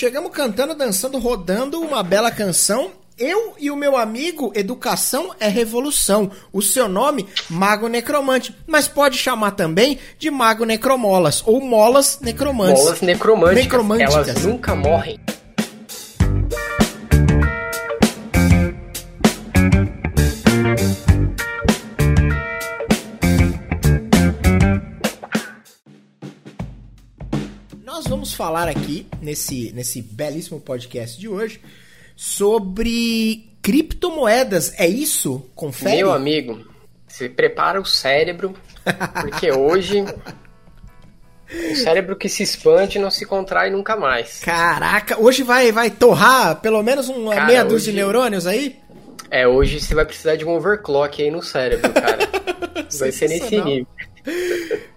chegamos cantando, dançando, rodando uma bela canção. Eu e o meu amigo Educação é Revolução. O seu nome, Mago Necromante. Mas pode chamar também de Mago Necromolas ou Molas Necromantes. Molas necromânticas. necromânticas. Elas nunca morrem. Falar aqui, nesse, nesse belíssimo podcast de hoje, sobre criptomoedas. É isso? Confere? Meu amigo, se prepara o cérebro, porque hoje o cérebro que se expande não se contrai nunca mais. Caraca, hoje vai, vai torrar pelo menos uma cara, meia dúzia hoje... de neurônios aí? É, hoje você vai precisar de um overclock aí no cérebro, cara. vai ser nesse nível.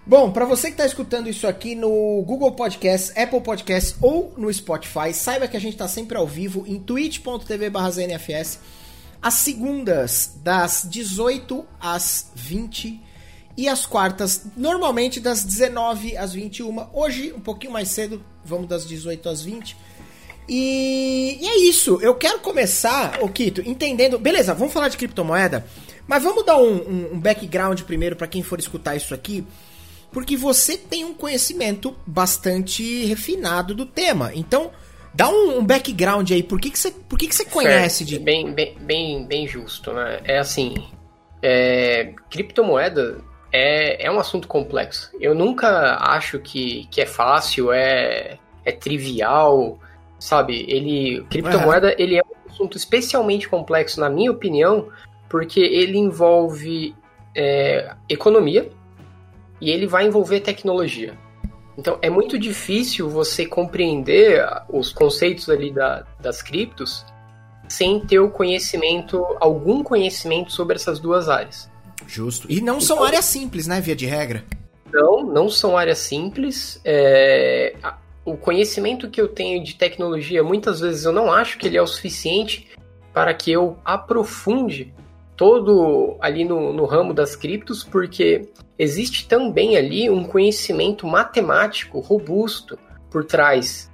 Bom, para você que está escutando isso aqui no Google Podcast, Apple Podcast ou no Spotify, saiba que a gente está sempre ao vivo em twitch.tv/znfs às segundas das 18 às 20 e às quartas normalmente das 19 às 21. Hoje um pouquinho mais cedo, vamos das 18 às 20. E, e é isso. Eu quero começar, o Kito, entendendo. Beleza, vamos falar de criptomoeda, mas vamos dar um, um, um background primeiro para quem for escutar isso aqui porque você tem um conhecimento bastante refinado do tema. Então, dá um, um background aí. Por que, que você, por que, que você conhece de. Bem, bem, bem, bem justo, né? É assim. É, criptomoeda é, é um assunto complexo. Eu nunca acho que, que é fácil, é, é trivial, sabe? Ele. Criptomoeda, uhum. ele é um assunto especialmente complexo, na minha opinião, porque ele envolve é, economia e ele vai envolver tecnologia. Então é muito difícil você compreender os conceitos ali da, das criptos sem ter o conhecimento, algum conhecimento sobre essas duas áreas. Justo. E não são então, áreas simples, né, via de regra? Não, não são áreas simples. É... O conhecimento que eu tenho de tecnologia, muitas vezes eu não acho que ele é o suficiente para que eu aprofunde todo ali no, no ramo das criptos, porque existe também ali um conhecimento matemático robusto por trás.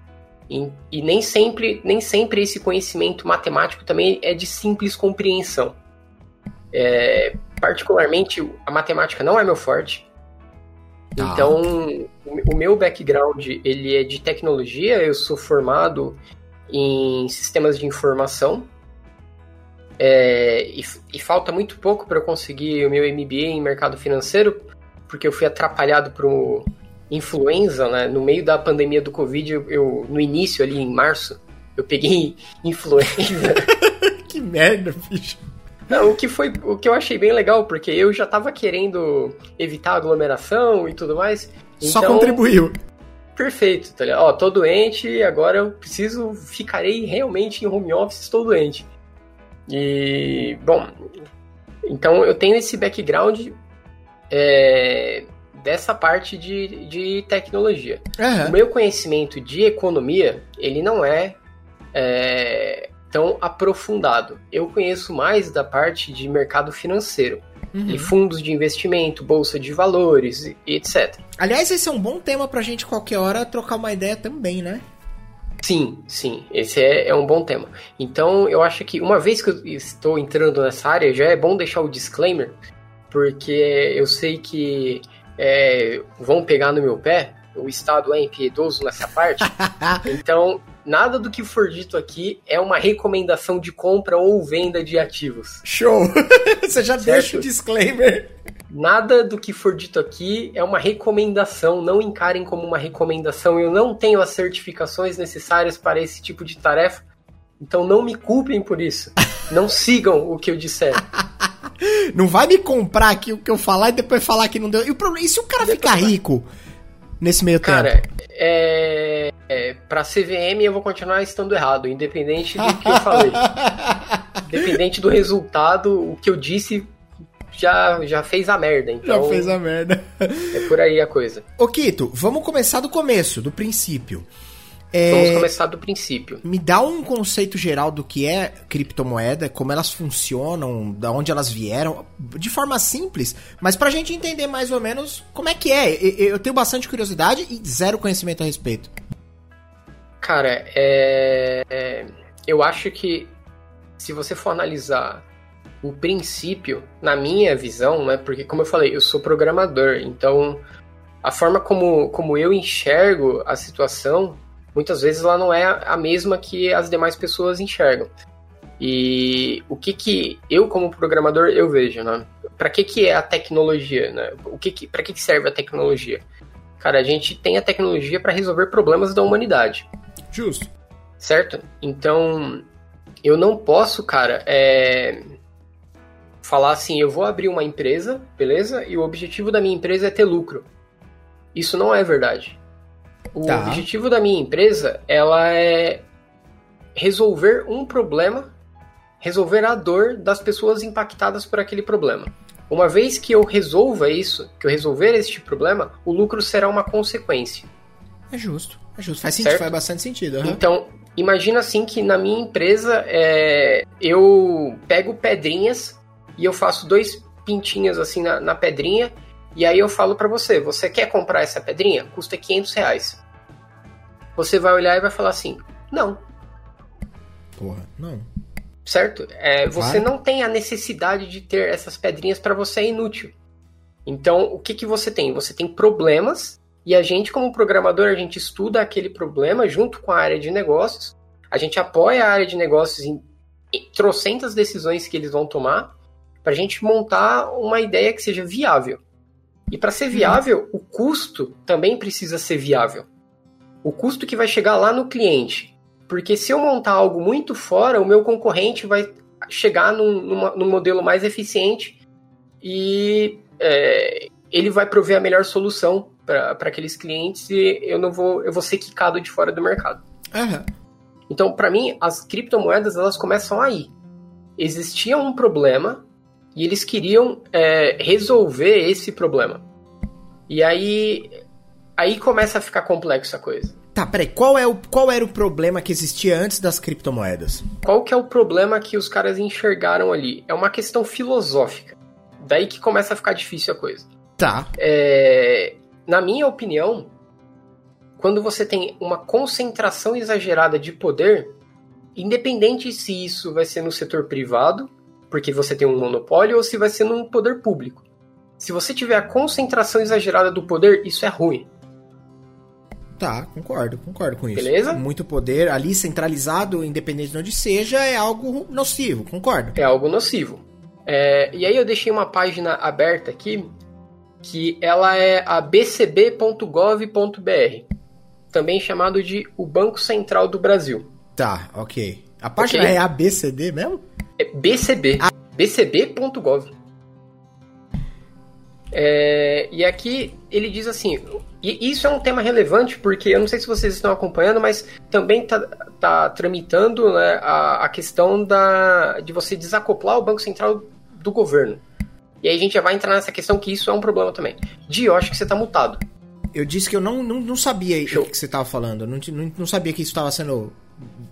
E, e, nem, sempre, nem sempre esse conhecimento matemático também é de simples compreensão. É, particularmente, a matemática não é meu forte. Ah. Então, o, o meu background ele é de tecnologia. Eu sou formado em sistemas de informação é, e, e, falta muito pouco para eu conseguir o meu MBA em mercado financeiro, porque eu fui atrapalhado por influenza, né? No meio da pandemia do Covid, eu, eu no início ali em março, eu peguei influenza. que merda, bicho. Não, o que foi, o que eu achei bem legal, porque eu já tava querendo evitar aglomeração e tudo mais. Só então, contribuiu. Perfeito, tá ligado? Ó, tô doente, agora eu preciso, ficarei realmente em home office, estou doente. E, bom, então eu tenho esse background é, dessa parte de, de tecnologia. Uhum. O meu conhecimento de economia, ele não é, é, tão aprofundado. Eu conheço mais da parte de mercado financeiro. Uhum. E fundos de investimento, bolsa de valores e etc. Aliás, esse é um bom tema pra gente qualquer hora trocar uma ideia também, né? Sim, sim, esse é, é um bom tema. Então, eu acho que uma vez que eu estou entrando nessa área, já é bom deixar o disclaimer, porque eu sei que é, vão pegar no meu pé, o Estado é impiedoso nessa parte. então, nada do que for dito aqui é uma recomendação de compra ou venda de ativos. Show! Você já certo? deixa o disclaimer. Nada do que for dito aqui é uma recomendação, não encarem como uma recomendação. Eu não tenho as certificações necessárias para esse tipo de tarefa, então não me culpem por isso. Não sigam o que eu disser. Não vai me comprar aqui o que eu falar e depois falar que não deu. E, o problema, e se o cara ficar rico nesse meio tempo? Cara, é, é, pra CVM eu vou continuar estando errado, independente do que eu falei. independente do resultado, o que eu disse já, já fez a merda. Então, já fez a merda. É por aí a coisa. Ô, Kito, vamos começar do começo, do princípio. É, Vamos começar do princípio. Me dá um conceito geral do que é criptomoeda, como elas funcionam, da onde elas vieram, de forma simples, mas pra gente entender mais ou menos como é que é. Eu tenho bastante curiosidade e zero conhecimento a respeito. Cara, é, é, eu acho que se você for analisar o princípio, na minha visão, né? Porque, como eu falei, eu sou programador, então a forma como, como eu enxergo a situação, muitas vezes ela não é a mesma que as demais pessoas enxergam. E o que que eu como programador eu vejo, né? Para que que é a tecnologia, né? O que que para que que serve a tecnologia? Cara, a gente tem a tecnologia para resolver problemas da humanidade. Justo. Certo? Então, eu não posso, cara, é... falar assim, eu vou abrir uma empresa, beleza? E o objetivo da minha empresa é ter lucro. Isso não é verdade. O tá. objetivo da minha empresa, ela é resolver um problema, resolver a dor das pessoas impactadas por aquele problema. Uma vez que eu resolva isso, que eu resolver este problema, o lucro será uma consequência. É justo. É justo. Faz sentido, faz bastante sentido. Uhum. Então, imagina assim que na minha empresa é, eu pego pedrinhas e eu faço dois pintinhos assim na, na pedrinha e aí eu falo para você, você quer comprar essa pedrinha? Custa 500 reais. Você vai olhar e vai falar assim, não. Porra, não. Certo? É, você não tem a necessidade de ter essas pedrinhas para você é inútil. Então, o que, que você tem? Você tem problemas e a gente, como programador, a gente estuda aquele problema junto com a área de negócios, a gente apoia a área de negócios em, em trocentas decisões que eles vão tomar para a gente montar uma ideia que seja viável. E para ser viável, o custo também precisa ser viável. O custo que vai chegar lá no cliente. Porque se eu montar algo muito fora, o meu concorrente vai chegar num, numa, num modelo mais eficiente e é, ele vai prover a melhor solução para aqueles clientes e eu não vou eu vou ser quicado de fora do mercado. Uhum. Então, para mim, as criptomoedas elas começam aí. Existia um problema e eles queriam é, resolver esse problema. E aí aí começa a ficar complexa a coisa. Tá, peraí, qual, é o, qual era o problema que existia antes das criptomoedas? Qual que é o problema que os caras enxergaram ali? É uma questão filosófica. Daí que começa a ficar difícil a coisa. Tá. É, na minha opinião, quando você tem uma concentração exagerada de poder, independente se isso vai ser no setor privado, porque você tem um monopólio, ou se vai ser no poder público. Se você tiver a concentração exagerada do poder, isso é ruim. Tá, concordo, concordo com isso. Beleza? Muito poder ali centralizado, independente de onde seja, é algo nocivo, concordo. É algo nocivo. É, e aí eu deixei uma página aberta aqui que ela é a bcb.gov.br, também chamado de o Banco Central do Brasil. Tá, ok. A página okay? é ABCD mesmo? É BCB. Ah. bcb.gov. É, e aqui ele diz assim, e isso é um tema relevante porque eu não sei se vocês estão acompanhando, mas também está tá tramitando né, a, a questão da, de você desacoplar o Banco Central do governo. E aí a gente já vai entrar nessa questão que isso é um problema também. Di, eu acho que você tá mutado. Eu disse que eu não, não, não sabia Show. o que você estava falando. Eu não, não, não sabia que isso estava sendo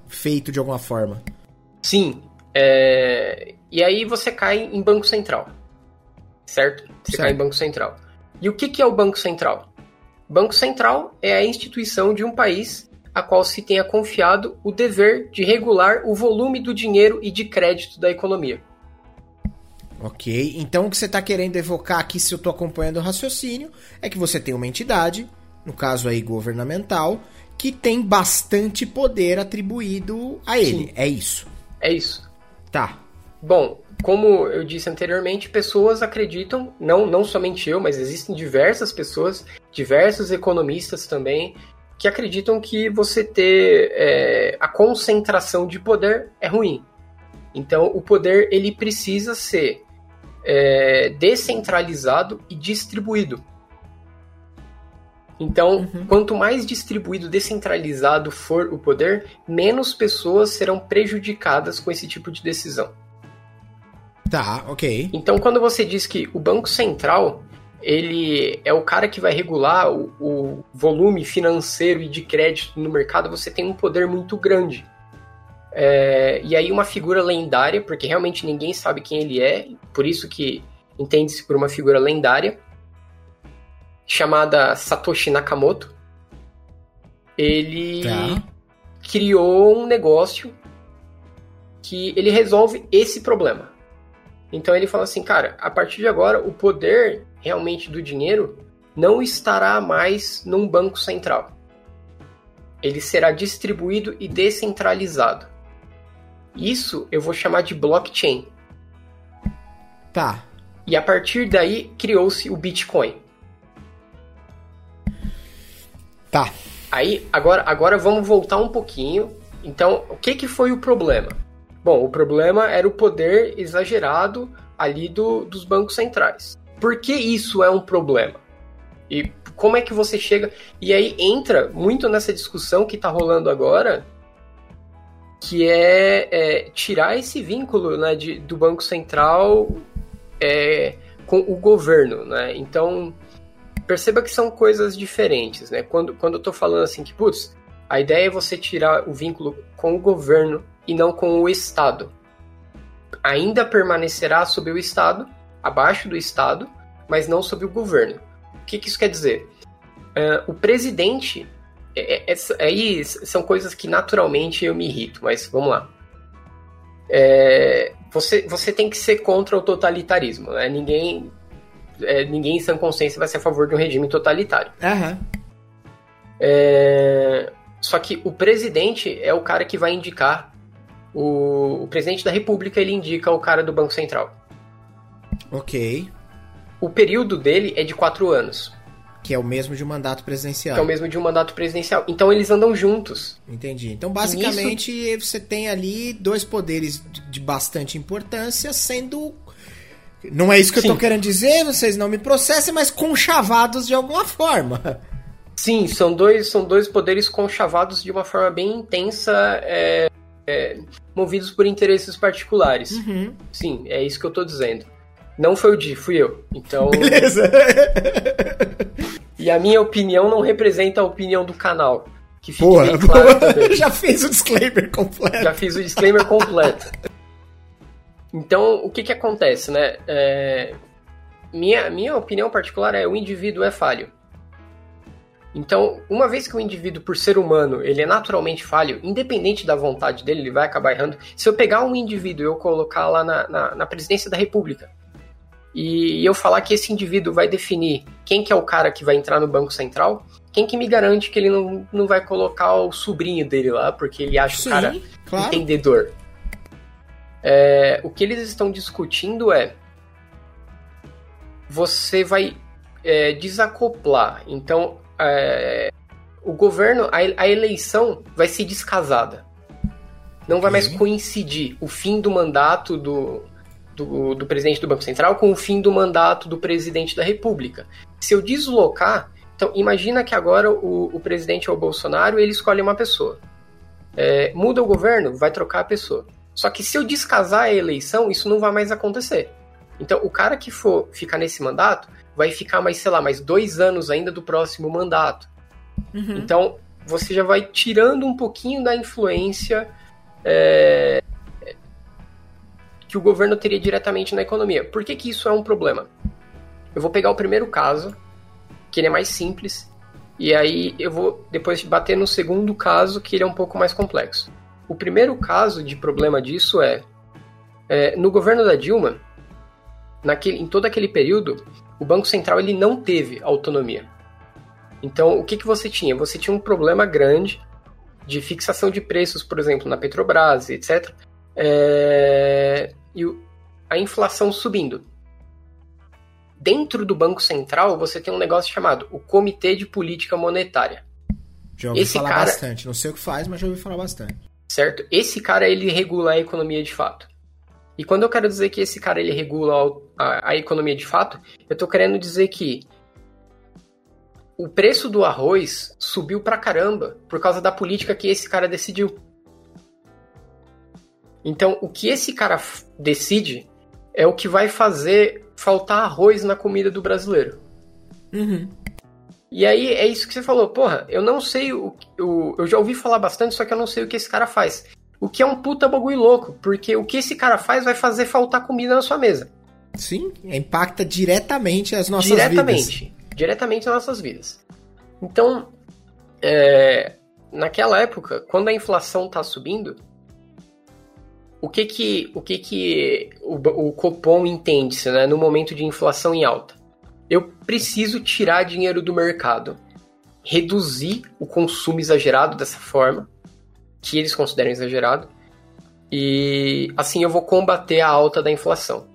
feito de alguma forma. Sim. É... E aí você cai em Banco Central. Certo? Você certo. cai em Banco Central. E o que, que é o Banco Central? Banco Central é a instituição de um país a qual se tenha confiado o dever de regular o volume do dinheiro e de crédito da economia. Ok, então o que você está querendo evocar aqui, se eu estou acompanhando o raciocínio, é que você tem uma entidade, no caso aí governamental, que tem bastante poder atribuído a ele. Sim. É isso. É isso. Tá. Bom, como eu disse anteriormente, pessoas acreditam, não, não somente eu, mas existem diversas pessoas, diversos economistas também, que acreditam que você ter é, a concentração de poder é ruim. Então, o poder ele precisa ser é, descentralizado e distribuído. Então, uhum. quanto mais distribuído, descentralizado for o poder, menos pessoas serão prejudicadas com esse tipo de decisão. Tá, ok. Então, quando você diz que o Banco Central ele é o cara que vai regular o, o volume financeiro e de crédito no mercado, você tem um poder muito grande. É, e aí uma figura lendária, porque realmente ninguém sabe quem ele é, por isso que entende-se por uma figura lendária, chamada Satoshi Nakamoto. Ele, tá. criou um negócio que ele resolve esse problema. Então ele fala assim, cara, a partir de agora o poder realmente do dinheiro não estará mais num banco central. Ele será distribuído e descentralizado. Isso eu vou chamar de blockchain. Tá. E a partir daí criou-se o Bitcoin. Tá. Aí, agora, agora vamos voltar um pouquinho. Então, o que, que foi o problema? Bom, o problema era o poder exagerado ali do, dos bancos centrais. Por que isso é um problema? E como é que você chega. E aí entra muito nessa discussão que está rolando agora, que é, é, tirar esse vínculo né, de, do Banco Central é, com o governo. Né? Então, perceba que são coisas diferentes. Né? Quando, quando eu estou falando assim que, putz, a ideia é você tirar o vínculo com o governo e não com o Estado. Ainda permanecerá sob o Estado, abaixo do Estado, mas não sob o governo. O que, que isso quer dizer? Uh, o presidente. É, é, é, aí são coisas que naturalmente eu me irrito, mas vamos lá. É, você, você tem que ser contra o totalitarismo, né? Ninguém, é, ninguém em sã consciência vai ser a favor de um regime totalitário. Uhum. É, só que o presidente é o cara que vai indicar o, o presidente da República ele indica o cara do Banco Central. Ok. O período dele é de quatro anos. Que é o mesmo de um mandato presidencial. Que é o mesmo de um mandato presidencial. Então eles andam juntos. Entendi. Então, basicamente, nisso... você tem ali dois poderes de bastante importância sendo. Não é isso que Sim. eu tô querendo dizer, vocês não me processem, mas conchavados de alguma forma. Sim, são dois, são dois poderes conchavados de uma forma bem intensa. É é, movidos por interesses particulares. Uhum. Sim, é isso que eu tô dizendo. Não foi o Di, fui eu. Então. Beleza! e a minha opinião não representa a opinião do canal. Que fique boa, bem claro também. Já fiz o disclaimer completo. Já fiz o disclaimer completo. Então, o que que acontece, né? É... Minha, minha opinião particular é o indivíduo é falho. Então, uma vez que o indivíduo, por ser humano, ele é naturalmente falho, independente da vontade dele, ele vai acabar errando. Se eu pegar um indivíduo e eu colocar lá na, na, na presidência da república, e eu falar que esse indivíduo vai definir quem que é o cara que vai entrar no Banco Central, quem que me garante que ele não, não vai colocar o sobrinho dele lá, porque ele acha Sim, o cara claro. entendedor? É, o que eles estão discutindo é você vai é, desacoplar. Então, é, o governo, a, a, eleição vai ser descasada. Não vai mais coincidir o fim do mandato do, do, do, presidente do Banco Central com o fim do mandato do presidente da República. Se eu deslocar, então imagina que agora o, o presidente é o Bolsonaro e ele escolhe uma pessoa. É, muda o governo, vai trocar a pessoa. Só que se eu descasar a eleição, isso não vai mais acontecer. Então, o cara que for ficar nesse mandato vai ficar mais, sei lá, mais dois anos ainda do próximo mandato. Uhum. Então, você já vai tirando um pouquinho da influência é, que o governo teria diretamente na economia. Por que, que isso é um problema? Eu vou pegar o primeiro caso, que ele é mais simples, e aí eu vou depois bater no segundo caso, que ele é um pouco mais complexo. O primeiro caso de problema disso é, é no governo da Dilma, naquele, em todo aquele período, o Banco Central ele não teve autonomia. Então, o que, que você tinha? Você tinha um problema grande de fixação de preços, por exemplo, na Petrobras, etc. É... E a inflação subindo. Dentro do Banco Central, você tem um negócio chamado o Comitê de Política Monetária. Já ouvi Esse falar cara... bastante. Não sei o que faz, mas já ouvi falar bastante. Certo? Esse cara, ele regula a economia de fato. E quando eu quero dizer que esse cara ele regula a, a economia de fato, eu estou querendo dizer que o preço do arroz subiu pra caramba por causa da política que esse cara decidiu. Então, o que esse cara decide é o que vai fazer faltar arroz na comida do brasileiro. Uhum. E aí é isso que você falou, porra, eu não sei o, o. Eu já ouvi falar bastante, só que eu não sei o que esse cara faz. O que é um puta bagulho louco, porque o que esse cara faz vai fazer faltar comida na sua mesa. Sim, impacta diretamente as nossas diretamente, vidas. Diretamente, diretamente nas nossas vidas. Então, é, naquela época, quando a inflação está subindo, o que que o, que que o, o Copom entende né, no momento de inflação em alta? Eu preciso tirar dinheiro do mercado, reduzir o consumo exagerado dessa forma, que eles consideram exagerado, e assim eu vou combater a alta da inflação.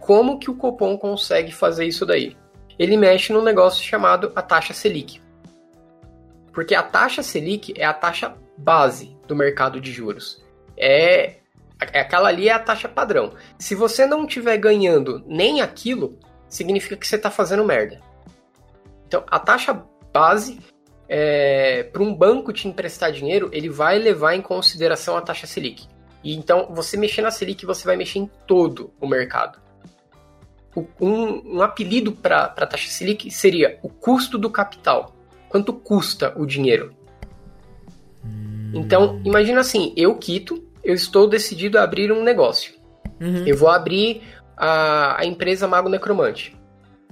Como que o Copom consegue fazer isso daí? Ele mexe num negócio chamado a taxa Selic. Porque a taxa Selic é a taxa base do mercado de juros. É, é aquela ali é a taxa padrão. Se você não estiver ganhando nem aquilo, significa que você está fazendo merda. Então, a taxa base é, para um banco te emprestar dinheiro, ele vai levar em consideração a taxa Selic. E então, você mexer na Selic, você vai mexer em todo o mercado. Um, um apelido para a taxa Selic seria o custo do capital. Quanto custa o dinheiro? Hum. Então, imagina assim, eu quito, eu estou decidido a abrir um negócio. Uhum. Eu vou abrir a, a empresa Mago Necromante.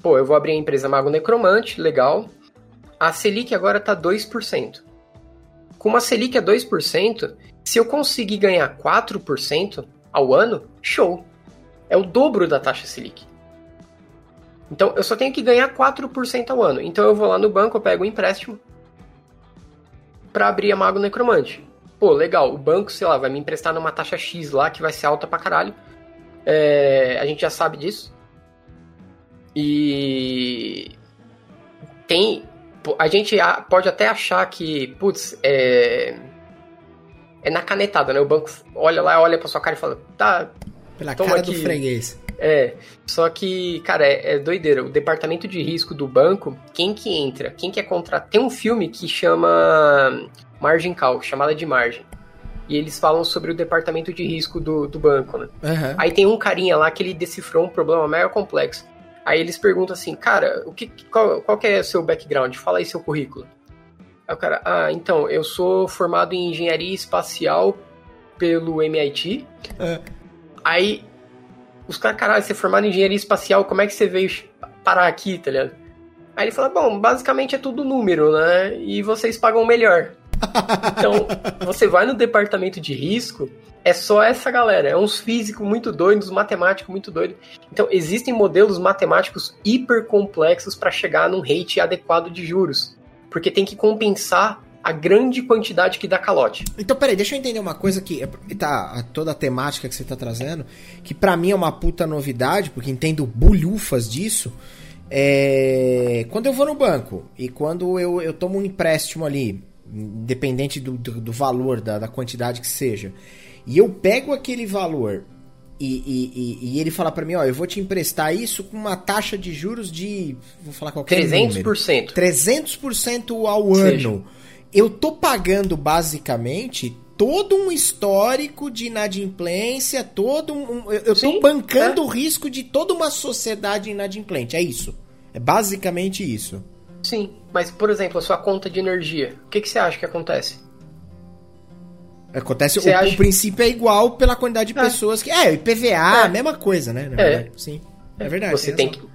Pô, eu vou abrir a empresa Mago Necromante, legal. A Selic agora está 2%. Com uma Selic a 2%, se eu conseguir ganhar 4% ao ano, show. É o dobro da taxa Selic. Então eu só tenho que ganhar 4% ao ano. Então eu vou lá no banco, eu pego um empréstimo para abrir a Mago Necromante. Pô, legal, o banco, sei lá, vai me emprestar numa taxa X lá que vai ser alta pra caralho. É, a gente já sabe disso. E tem. A gente pode até achar que, putz, é. É na canetada, né? O banco olha lá, olha pra sua cara e fala, tá. Pela cara aqui. do freguês. É, só que, cara, é, é, doideira. O departamento de risco do banco, quem que entra? Quem que é contratado? Tem um filme que chama Margin Call, chamada de margem e eles falam sobre o departamento de risco do, do banco, né? Uhum. Aí tem um carinha lá que ele decifrou um problema mega complexo. Aí eles perguntam assim, cara, o que, qual, qual que é o seu background? Fala aí seu currículo. Aí o cara, ah, então, eu sou formado em engenharia espacial pelo MIT. É. Aí os caras, caralho, você é formado em engenharia espacial, como é que você veio parar aqui, tá ligado? Aí ele fala, bom, basicamente é tudo número, né? E vocês pagam melhor. Então, você vai no departamento de risco, é só essa galera. É uns físicos muito doidos, matemáticos muito doidos. Então, existem modelos matemáticos hiper complexos para chegar num rate adequado de juros. Porque tem que compensar a grande quantidade que dá calote. Então, peraí, deixa eu entender uma coisa que tá toda a temática que você tá trazendo, que para mim é uma puta novidade, porque entendo bulhufas disso. É... Quando eu vou no banco e quando eu, eu tomo um empréstimo ali, independente do, do, do valor, da, da, quantidade que seja, e eu pego aquele valor e, e, e, e ele fala para mim, ó, eu vou te emprestar isso com uma taxa de juros de, vou falar qualquer 300%. número. 300% ao seja. ano. Eu tô pagando basicamente todo um histórico de inadimplência, todo um, eu, eu Sim, tô bancando é. o risco de toda uma sociedade inadimplente, é isso. É basicamente isso. Sim, mas por exemplo, a sua conta de energia, o que, que você acha que acontece? Acontece, o, acha... o, princípio é igual pela quantidade de é. pessoas que. É, IPVA, é. a mesma coisa, né? Na é. Verdade. Sim. É verdade. Você tem, tem que.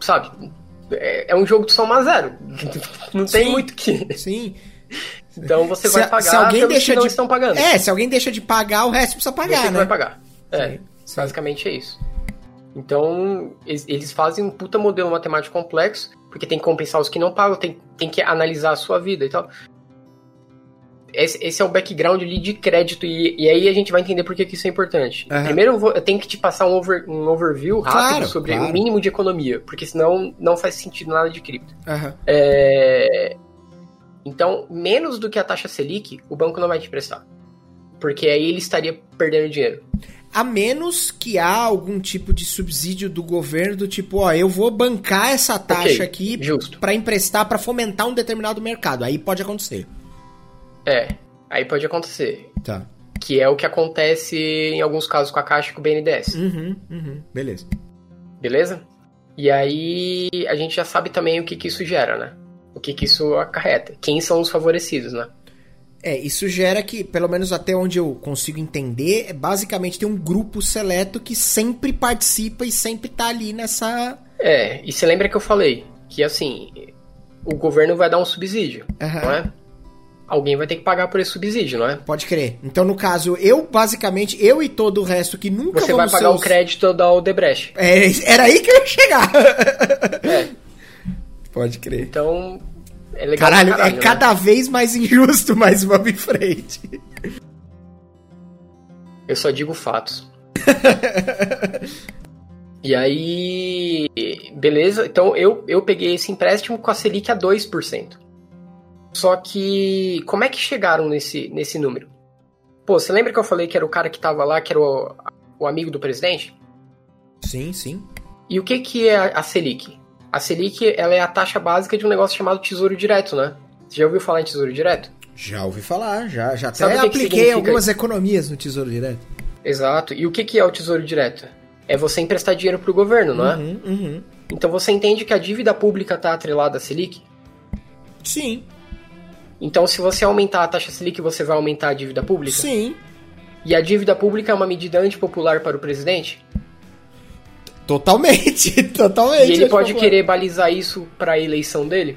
Sabe? É, é, um jogo de soma zero. Não tem Sim. muito que. Sim. Então você se, vai pagar se alguém deixa de, estão pagando. É, se alguém deixa de pagar, o resto precisa pagar, você né? vai pagar. É, Sim. basicamente é isso. Então, eles fazem um puta modelo matemático complexo porque tem que compensar os que não pagam, tem, tem que analisar a sua vida e tal. Esse, esse é o background ali de crédito, e, e aí a gente vai entender por que, que isso é importante. Uhum. Primeiro, eu, vou, eu, tenho que te passar um, over, um overview rápido claro, sobre claro. o mínimo de economia, porque senão não faz sentido nada de cripto. Uhum. É... Então, menos do que a taxa Selic, o banco não vai te prestar. Porque aí ele estaria perdendo dinheiro a menos que há algum tipo de subsídio do governo do tipo, ó, eu vou bancar essa taxa okay, aqui para emprestar para fomentar um determinado mercado. Aí pode acontecer. É, aí pode acontecer. Tá. Que é o que acontece em alguns casos com a Caixa e com o BNDES. Uhum, uhum. Beleza. Beleza? E aí a gente já sabe também o que, que isso gera, né? O que, que isso acarreta. Quem são os favorecidos, né? É, isso gera que, pelo menos até onde eu consigo entender, é basicamente tem um grupo seleto que sempre participa e sempre tá ali nessa. É, e você lembra que eu falei que assim, o governo vai dar um subsídio, uhum. não é? alguém vai ter que pagar por esse subsídio, não é? Pode crer. Então, no caso, eu, basicamente, eu e todo o resto que nunca Você vai pagar os... o crédito da Odebrecht. É, era aí que eu ia chegar. É. Pode crer. Então, é legal caralho, caralho, é né? cada vez mais injusto, mas vamos em frente. Eu só digo fatos. e aí, beleza? Então eu, eu peguei esse empréstimo com a Selic a 2%. Só que, como é que chegaram nesse, nesse número? Pô, você lembra que eu falei que era o cara que tava lá, que era o, o amigo do presidente? Sim, sim. E o que, que é a Selic? A Selic ela é a taxa básica de um negócio chamado Tesouro Direto, né? Você já ouviu falar em Tesouro Direto? Já ouvi falar, já, já até apliquei algumas economias no Tesouro Direto. Exato. E o que, que é o Tesouro Direto? É você emprestar dinheiro para o governo, não é? Uhum, uhum. Então você entende que a dívida pública está atrelada à Selic? Sim. Então se você aumentar a taxa Selic, você vai aumentar a dívida pública? Sim. E a dívida pública é uma medida antipopular para o presidente? Totalmente, totalmente. E ele pode querer balizar isso para a eleição dele?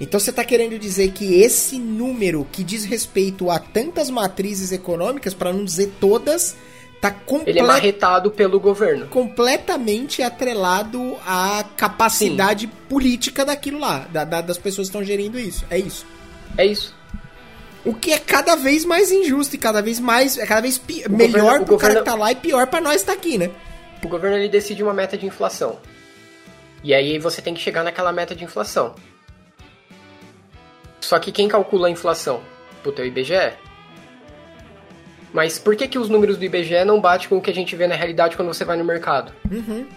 Então você está querendo dizer que esse número que diz respeito a tantas matrizes econômicas, para não dizer todas, tá complet... Ele é marretado pelo governo. Completamente atrelado à capacidade Sim. política daquilo lá, da, da, das pessoas que estão gerindo isso. É isso. É isso. O que é cada vez mais injusto e cada vez mais. É cada vez pi... melhor governo, pro cara que tá lá e pior para nós que tá aqui, né? O governo ele decide uma meta de inflação. E aí você tem que chegar naquela meta de inflação. Só que quem calcula a inflação? Puta, é o IBGE. Mas por que, que os números do IBGE não batem com o que a gente vê na realidade quando você vai no mercado? Uhum.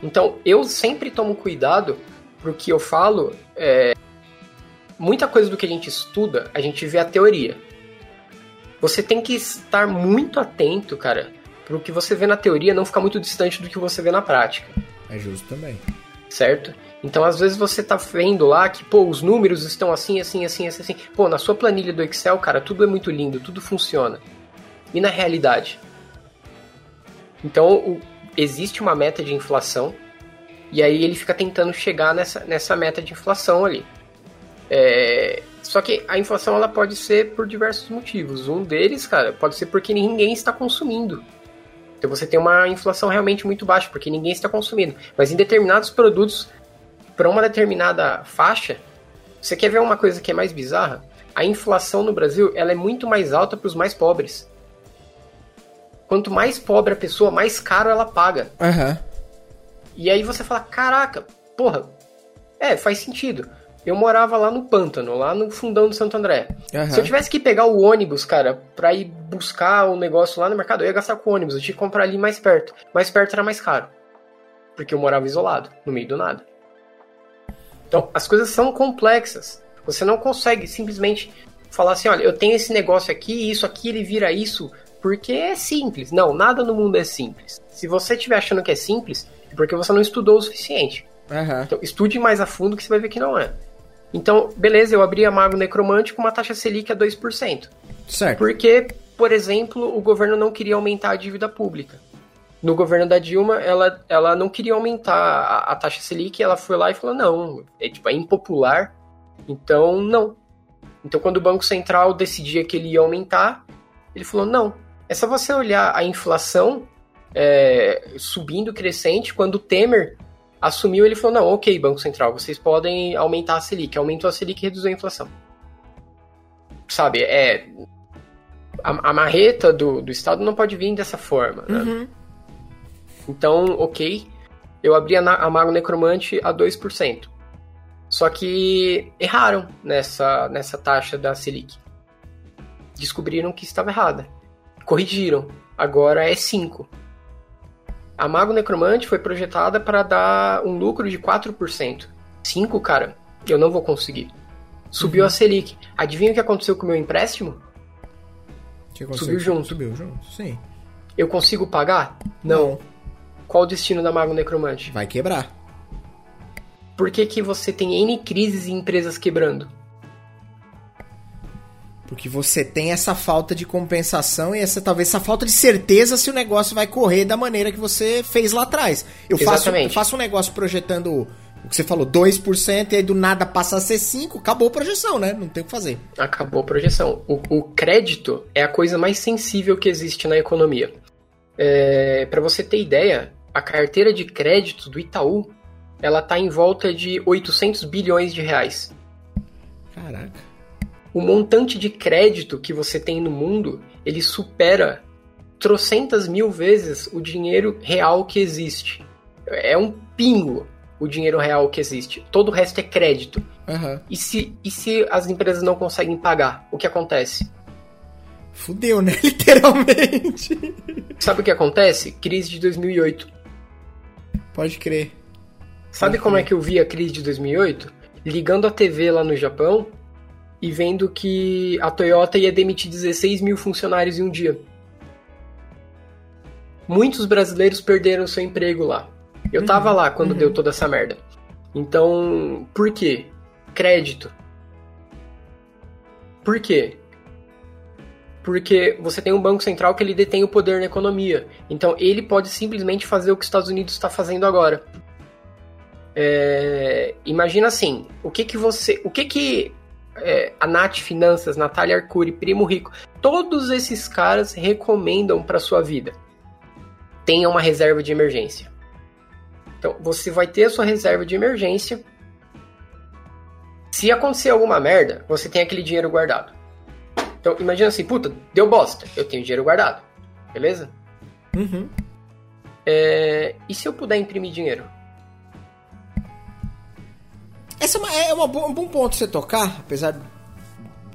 Então, eu sempre tomo cuidado pro que eu falo. É... Muita coisa do que a gente estuda, a gente vê a teoria. Você tem que estar muito atento, cara, pro que você vê na teoria não ficar muito distante do que você vê na prática. É justo também. Certo? Então, às vezes você tá vendo lá que, pô, os números estão assim, assim, assim, assim, assim. Pô, na sua planilha do Excel, cara, tudo é muito lindo, tudo funciona. E na realidade? Então, o, existe uma meta de inflação, e aí ele fica tentando chegar nessa, nessa meta de inflação ali. É, só que a inflação ela pode ser por diversos motivos. Um deles, cara, pode ser porque ninguém está consumindo. Então você tem uma inflação realmente muito baixa, porque ninguém está consumindo. Mas em determinados produtos para uma determinada faixa, você quer ver uma coisa que é mais bizarra? A inflação no Brasil ela é muito mais alta para os mais pobres. Quanto mais pobre a pessoa, mais caro ela paga. Uhum. E aí você fala, caraca, porra, é, faz sentido. Eu morava lá no pântano, lá no fundão do Santo André. Uhum. Se eu tivesse que pegar o ônibus, cara, pra ir buscar o negócio lá no mercado, eu ia gastar com o ônibus. Eu tinha que comprar ali mais perto. Mais perto era mais caro. Porque eu morava isolado, no meio do nada. Então, as coisas são complexas. Você não consegue simplesmente falar assim, olha, eu tenho esse negócio aqui, isso aqui ele vira isso, porque é simples. Não, nada no mundo é simples. Se você estiver achando que é simples, é porque você não estudou o suficiente. Uhum. Então, estude mais a fundo que você vai ver que não é. Então, beleza, eu abri a Mago Necromante com uma taxa Selic a 2%. Certo. Porque, por exemplo, o governo não queria aumentar a dívida pública no governo da Dilma, ela, ela não queria aumentar a, a taxa Selic, ela foi lá e falou, não, é, tipo, é impopular, então não. Então quando o Banco Central decidia que ele ia aumentar, ele falou, não. É só você olhar a inflação é, subindo, crescente, quando o Temer assumiu, ele falou, não, ok, Banco Central, vocês podem aumentar a Selic. Aumentou a Selic e reduziu a inflação. Sabe, é... A, a marreta do, do Estado não pode vir dessa forma, né? Uhum. Então, ok, eu abri a, a Mago Necromante a 2%. Só que erraram nessa, nessa taxa da Selic. Descobriram que estava errada. Corrigiram. Agora é 5. A Mago Necromante foi projetada para dar um lucro de 4%. 5, cara, eu não vou conseguir. Subiu uhum. a Selic. Adivinha o que aconteceu com o meu empréstimo? Subiu junto. Subiu junto, sim. Eu consigo pagar? Não. não. Qual o destino da Mago Necromante? Vai quebrar. Por que, que você tem N crises e empresas quebrando? Porque você tem essa falta de compensação e essa talvez essa falta de certeza se o negócio vai correr da maneira que você fez lá atrás. Eu faço, eu faço um negócio projetando O que você falou, 2% e aí do nada passa a ser 5%, acabou a projeção, né? Não tem o que fazer. Acabou a projeção. O, o crédito é a coisa mais sensível que existe na economia. É, Para você ter ideia, a carteira de crédito do Itaú, ela tá em volta de 800 bilhões de reais. Caraca. O montante de crédito que você tem no mundo, ele supera trocentas mil vezes o dinheiro real que existe. É um pingo o dinheiro real que existe. Todo o resto é crédito. Uhum. E, se, e se as empresas não conseguem pagar? O que acontece? Fudeu, né? Literalmente. Sabe o que acontece? Crise de 2008. Pode crer. Sabe Pode como crer. é que eu vi a crise de 2008? Ligando a TV lá no Japão e vendo que a Toyota ia demitir 16 mil funcionários em um dia. Muitos brasileiros perderam seu emprego lá. Eu tava lá quando uhum. deu toda essa merda. Então, por quê? Crédito. Por quê? Porque você tem um banco central que ele detém o poder na economia. Então, ele pode simplesmente fazer o que os Estados Unidos está fazendo agora. É, imagina assim, o que que você, o que que é, a Nath Finanças, Natália Arcuri, Primo Rico, todos esses caras recomendam para sua vida. Tenha uma reserva de emergência. Então, você vai ter a sua reserva de emergência. Se acontecer alguma merda, você tem aquele dinheiro guardado. Então, imagina assim, puta, deu bosta, eu tenho dinheiro guardado. Beleza? Uhum. É, e se eu puder imprimir dinheiro? Essa é, uma, é uma um bom ponto você tocar, apesar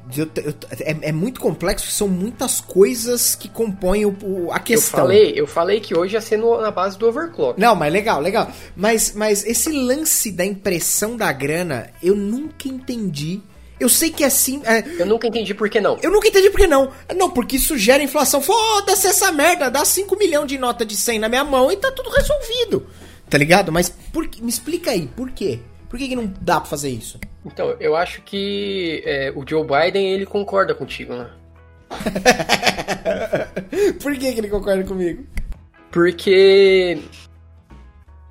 de eu, eu- é, é muito complexo, são muitas coisas que compõem o, o- a questão. Eu falei, eu falei que hoje ia ser no- na base do overclock. Não, mas legal, legal. Mas, mas esse lance da impressão da grana, eu nunca entendi. Eu sei que é assim. é, Eu nunca entendi por que não. eu nunca entendi por que não. Não, porque isso gera inflação. Foda-se essa merda, dá 5 milhões de nota de 100 na minha mão e tá tudo resolvido. Tá ligado? Mas por, que- me explica aí, por quê? Por que, que não dá pra fazer isso? Então, eu acho que é, o Joe Biden ele concorda contigo, né? por que, que ele concorda comigo? Porque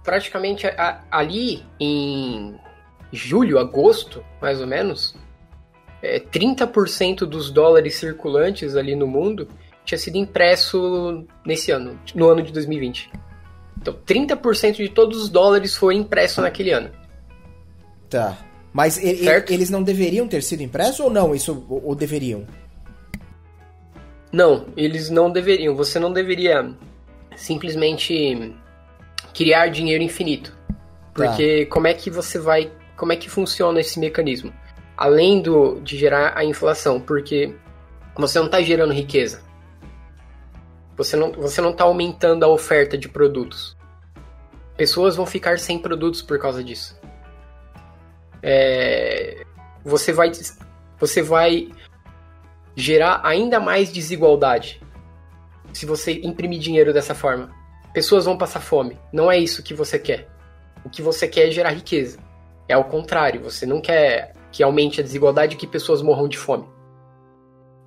praticamente a- ali em julho, agosto, mais ou menos, é, 30% dos dólares circulantes ali no mundo tinha sido impresso nesse ano, no ano de 2020. Então, 30% de todos os dólares foi impresso naquele ano. Tá. Mas eles não deveriam ter sido impressos ou não? Isso, ou, ou deveriam? Não, eles não deveriam. Você não deveria simplesmente criar dinheiro infinito. Porque como é que você vai. Como é que funciona esse mecanismo? Além do, de gerar a inflação, porque você não está gerando riqueza. Você não, você não está aumentando a oferta de produtos. Pessoas vão ficar sem produtos por causa disso. É, você vai. Você vai gerar ainda mais desigualdade se você imprimir dinheiro dessa forma. Pessoas vão passar fome. Não é isso que você quer. O que você quer é gerar riqueza. É ao contrário, você não quer que aumente a desigualdade e que pessoas morram de fome.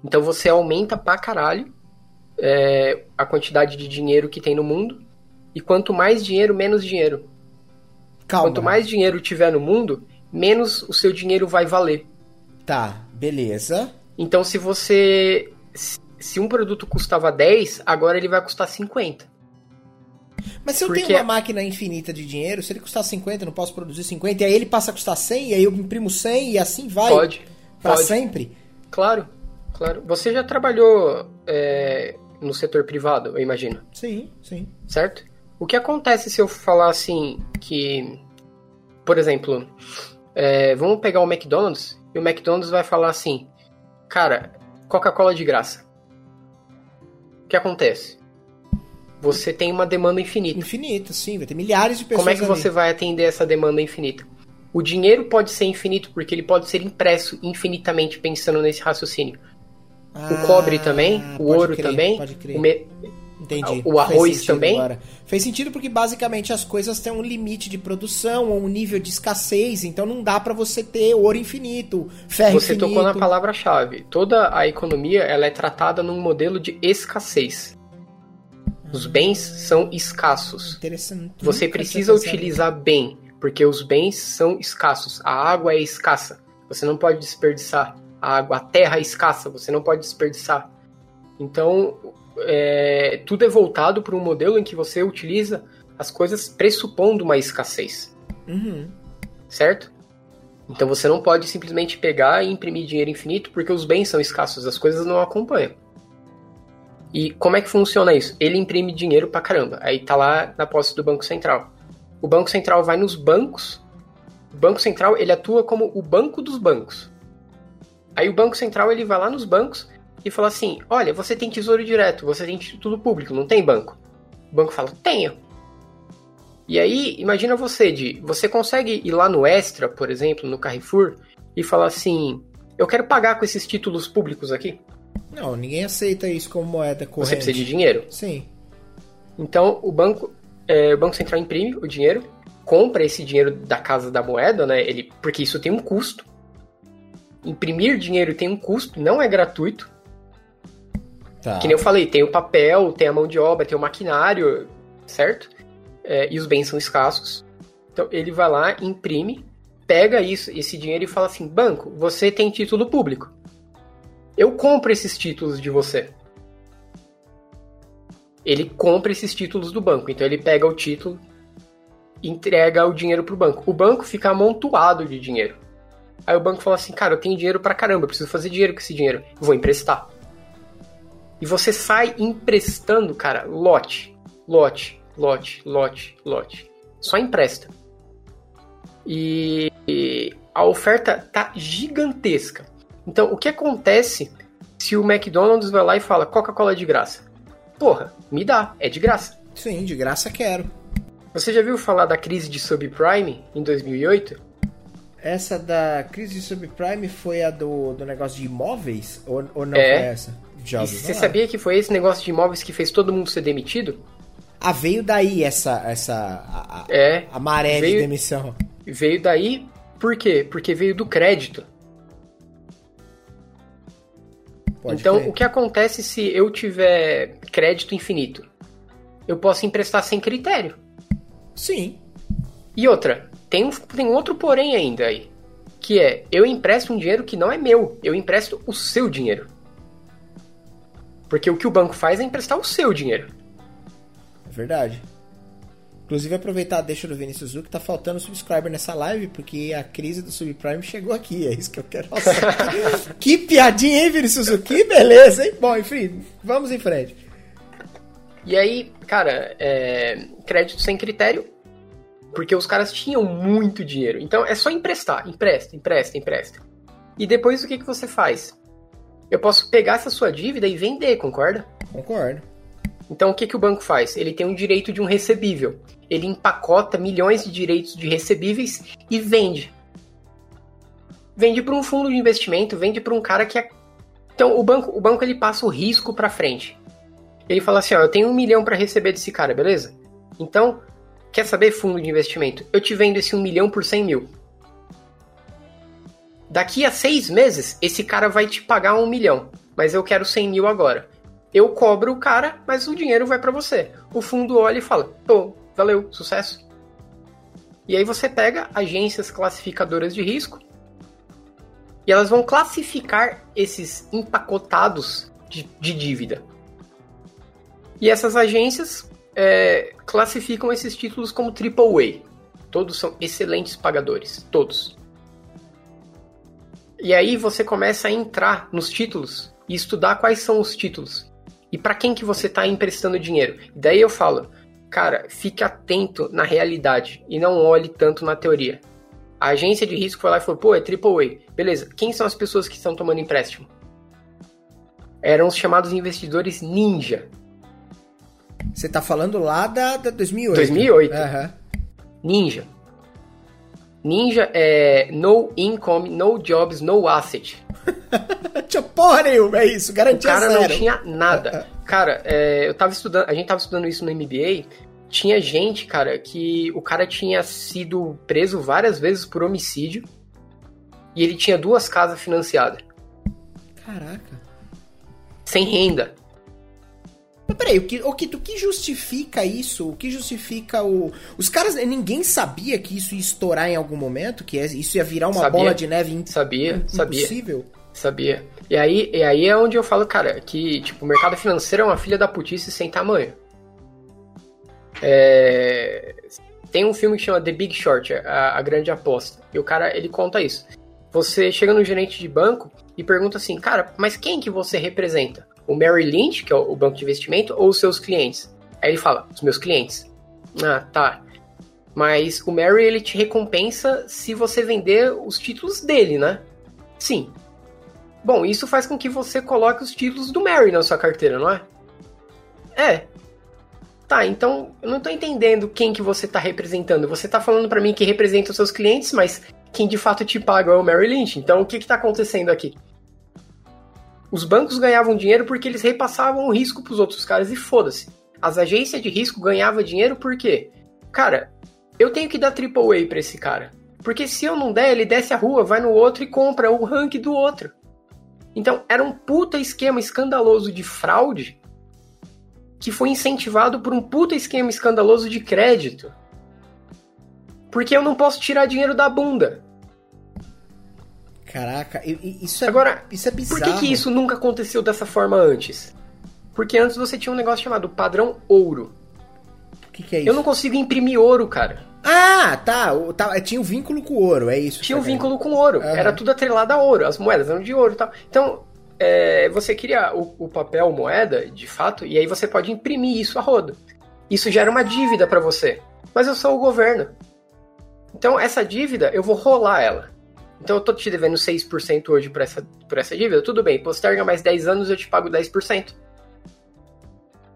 Então você aumenta pra caralho é, a quantidade de dinheiro que tem no mundo. E quanto mais dinheiro, menos dinheiro. Calma. Quanto mais dinheiro tiver no mundo, menos o seu dinheiro vai valer. Tá, beleza. Então, se você. Se um produto custava 10, agora ele vai custar 50. Mas se eu Porque- tenho uma máquina infinita de dinheiro, se ele custar 50, eu não posso produzir 50, e aí ele passa a custar 100, e aí eu imprimo 100 e assim vai Pode. pra pode. sempre? Claro, claro. Você já trabalhou é, no setor privado, eu imagino, Sim, sim. certo? O que acontece se eu falar assim que, por exemplo, é, vamos pegar o McDonald's e o McDonald's vai falar assim, cara, Coca-Cola de graça. O que acontece? Você tem uma demanda infinita. Infinito, sim, vai ter milhares de pessoas Como é que ali. você vai atender essa demanda infinita? O dinheiro pode ser infinito porque ele pode ser impresso infinitamente pensando nesse raciocínio. Ah, o cobre também, o ouro crer, também, Pode crer. o me- Entendi. o arroz também? agora. Fez sentido porque basicamente as coisas têm um limite de produção ou um nível de escassez, então não dá pra você ter ouro infinito, ferro Você infinito. tocou na palavra-chave. Toda a economia ela é tratada num modelo de escassez. Os bens são escassos. Interessante. Você precisa utilizar bem porque os bens são escassos, a água é escassa, você não pode desperdiçar. A água, a terra é escassa, você não pode desperdiçar. Então, é, tudo é voltado para um modelo em que você utiliza as coisas pressupondo uma escassez. Uhum. Certo? Então você não pode simplesmente pegar e imprimir dinheiro infinito porque os bens são escassos, as coisas não acompanham. E como é que funciona isso? Ele imprime dinheiro pra caramba. Aí tá lá na posse do Banco Central. O Banco Central vai nos bancos. O Banco Central ele atua como o banco dos bancos. Aí o Banco Central ele vai lá nos bancos e fala assim: Olha, você tem tesouro direto, você tem título público, não tem banco? O banco fala: Tenho. E aí, imagina você, de você consegue ir lá no Extra, por exemplo, no Carrefour, e falar assim: Eu quero pagar com esses títulos públicos aqui. Não, ninguém aceita isso como moeda corrente. Você precisa de dinheiro. Sim. Então, o banco, é, o banco central imprime o dinheiro, compra esse dinheiro da casa da moeda, né? Ele, porque isso tem um custo. Imprimir dinheiro tem um custo, não é gratuito. Tá. Que nem eu falei, tem o papel, tem a mão de obra, tem o maquinário, certo? É, e os bens são escassos. Então ele vai lá, imprime, pega isso, esse dinheiro e fala assim: banco, você tem título público. Eu compro esses títulos de você. Ele compra esses títulos do banco. Então ele pega o título, entrega o dinheiro pro banco. O banco fica amontoado de dinheiro. Aí o banco fala assim: cara, eu tenho dinheiro pra caramba, eu preciso fazer dinheiro com esse dinheiro. Vou emprestar. E você sai emprestando, cara, lote, lote, lote, lote, lote. Só empresta. E, e a oferta tá gigantesca. Então, o que acontece se o McDonald's vai lá e fala Coca-Cola de graça? Porra, me dá, é de graça. Sim, de graça quero. Você já viu falar da crise de subprime em 2008? Essa da crise de subprime foi a do, do negócio de imóveis? Ou, ou não É. foi essa? Já E você falar. sabia que foi esse negócio de imóveis que fez todo mundo ser demitido? Ah, veio daí essa, essa a, É. a maré de Veio- demissão. Veio daí, por quê? Porque veio do crédito. Pode então, crer. o que acontece se eu tiver crédito infinito? Eu posso emprestar sem critério. Sim. E outra, tem um, tem um outro porém ainda aí. Que é, eu empresto um dinheiro que não é meu. Eu empresto o seu dinheiro. Porque o que o banco faz é emprestar o seu dinheiro. É verdade. Inclusive, aproveitar a deixa do Vinícius Zuc, tá faltando subscriber nessa live, porque a crise do subprime chegou aqui, é isso que eu quero. Nossa, que piadinha, hein, Vinícius Zuc? Que beleza, hein? Bom, enfim, vamos em frente. E aí, cara, é, crédito sem critério, porque os caras tinham muito dinheiro. Então é só emprestar, empresta, empresta, empresta. E depois o que, que você faz? Eu posso pegar essa sua dívida e vender, concorda? Concordo. Então o que, que o banco faz? Ele tem um direito de um recebível. Ele empacota milhões de direitos de recebíveis e vende. Vende para um fundo de investimento, vende para um cara que é. Então o banco, o banco ele passa o risco para frente. Ele fala assim, ó, eu tenho um milhão para receber desse cara, beleza? Então, quer saber fundo de investimento? Eu te vendo esse um milhão por 100 mil. Daqui a seis meses, esse cara vai te pagar um milhão, mas eu quero 100 mil agora. Eu cobro o cara, mas o dinheiro vai para você. O fundo olha e fala, pô, valeu, sucesso. E aí você pega agências classificadoras de risco e elas vão classificar esses empacotados de, de dívida. E essas agências é, classificam esses títulos como AAA. Todos são excelentes pagadores, todos. E aí você começa a entrar nos títulos e estudar quais são os títulos e para quem que você está emprestando dinheiro. Daí eu falo, cara, fique atento na realidade e não olhe tanto na teoria. A agência de risco foi lá e falou, pô, é AAA. Beleza, quem são as pessoas que estão tomando empréstimo? Eram os chamados investidores ninja. Você tá falando lá da, da 2008. 2008. Aham. Ninja. Ninja é no income, no jobs, no asset. Tinha porra nenhuma, é isso, O garantia cara zero. não tinha nada. Cara, é, eu tava estudando, a gente tava estudando isso no MBA. Tinha gente, cara, que o cara tinha sido preso várias vezes por homicídio e ele tinha duas casas financiadas, Caraca. sem renda. Peraí, o que, o, que, o que justifica isso? O que justifica o. Os caras. Ninguém sabia que isso ia estourar em algum momento? Que isso ia virar uma sabia, bola de neve in, sabia, impossível? Sabia. Sabia. E aí, e aí é onde eu falo, cara, que tipo, o mercado financeiro é uma filha da putice sem tamanho. É... Tem um filme que chama The Big Short, a, a Grande Aposta. E o cara, ele conta isso. Você chega no gerente de banco e pergunta assim, cara, mas quem que você representa? O Mary Lynch, que é o banco de investimento, ou os seus clientes? Aí ele fala, os meus clientes. Ah, tá. Mas o Mary, ele te recompensa se você vender os títulos dele, né? Sim. Bom, isso faz com que você coloque os títulos do Mary na sua carteira, não é? É. Tá, então eu não tô entendendo quem que você tá representando. Você tá falando para mim que representa os seus clientes, mas quem de fato te paga é o Mary Lynch. Então o que que tá acontecendo aqui? Os bancos ganhavam dinheiro porque eles repassavam o risco pros outros caras e foda-se. As agências de risco ganhavam dinheiro porque, cara, eu tenho que dar triple A pra esse cara. Porque se eu não der, ele desce a rua, vai no outro e compra o rank do outro. Então era um puta esquema escandaloso de fraude que foi incentivado por um puta esquema escandaloso de crédito. Porque eu não posso tirar dinheiro da bunda. Caraca, isso é, Agora, isso é bizarro. Por que, que isso nunca aconteceu dessa forma antes? Porque antes você tinha um negócio chamado padrão ouro. O que, que é isso? Eu não consigo imprimir ouro, cara. Ah, tá. tá tinha um vínculo com ouro, é isso. Tinha um vínculo com ouro. Uhum. Era tudo atrelado a ouro. As moedas eram de ouro e tal. Então, é, você cria o, o, papel moeda, de fato, e aí você pode imprimir isso a rodo. Isso gera uma dívida para você. Mas eu sou o governo. Então, essa dívida, eu vou rolar ela. Então, eu tô te devendo 6% hoje por essa, por essa dívida. Tudo bem, posterga mais 10 anos, eu te pago 10%.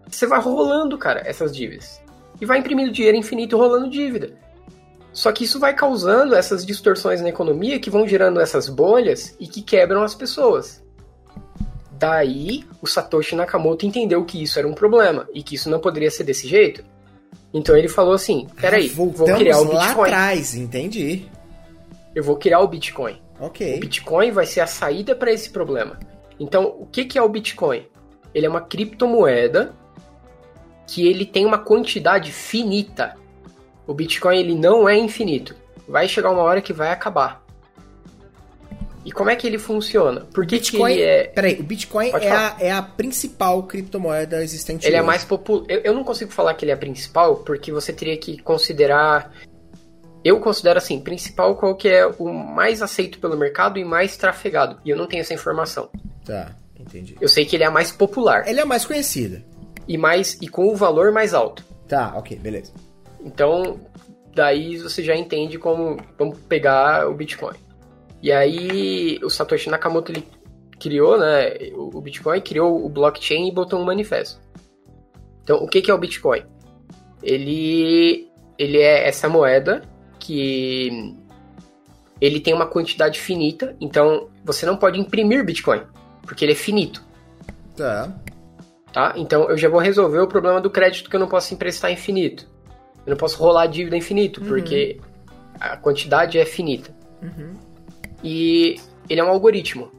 Você vai rolando, cara, essas dívidas. E vai imprimindo dinheiro infinito rolando dívida. Só que isso vai causando essas distorções na economia que vão gerando essas bolhas e que quebram as pessoas. Daí, o Satoshi Nakamoto entendeu que isso era um problema e que isso não poderia ser desse jeito. Então ele falou assim: peraí, ah, vou criar o Bitcoin. lá atrás, entendi. Eu vou criar o Bitcoin. Ok. O Bitcoin vai ser a saída para esse problema. Então, o que, que é o Bitcoin? Ele é uma criptomoeda que ele tem uma quantidade finita. O Bitcoin ele não é infinito. Vai chegar uma hora que vai acabar. E como é que ele funciona? Por que, Bitcoin, que ele é. Peraí, o Bitcoin é a, é a, principal criptomoeda existente Ele é hoje. é mais popular. Eu, eu não consigo falar que ele é principal, porque você teria que considerar. Eu considero assim, principal qual que é o mais aceito pelo mercado e mais trafegado. E eu não tenho essa informação. Tá, entendi. Eu sei que ele é a mais popular. Ele é a mais conhecida. E mais e com o valor mais alto. Tá, ok, beleza. Então, daí você já entende como vamos pegar o Bitcoin. E aí o Satoshi Nakamoto ele criou, né, o Bitcoin, criou o blockchain e botou um manifesto. Então, o que, que é o Bitcoin? Ele, ele é essa moeda que ele tem uma quantidade finita, então você não pode imprimir Bitcoin, porque ele é finito. Tá. Tá? Então eu já vou resolver o problema do crédito que eu não posso emprestar infinito. Eu não posso rolar dívida infinito, uhum. porque a quantidade é finita. Uhum. E ele é um algoritmo.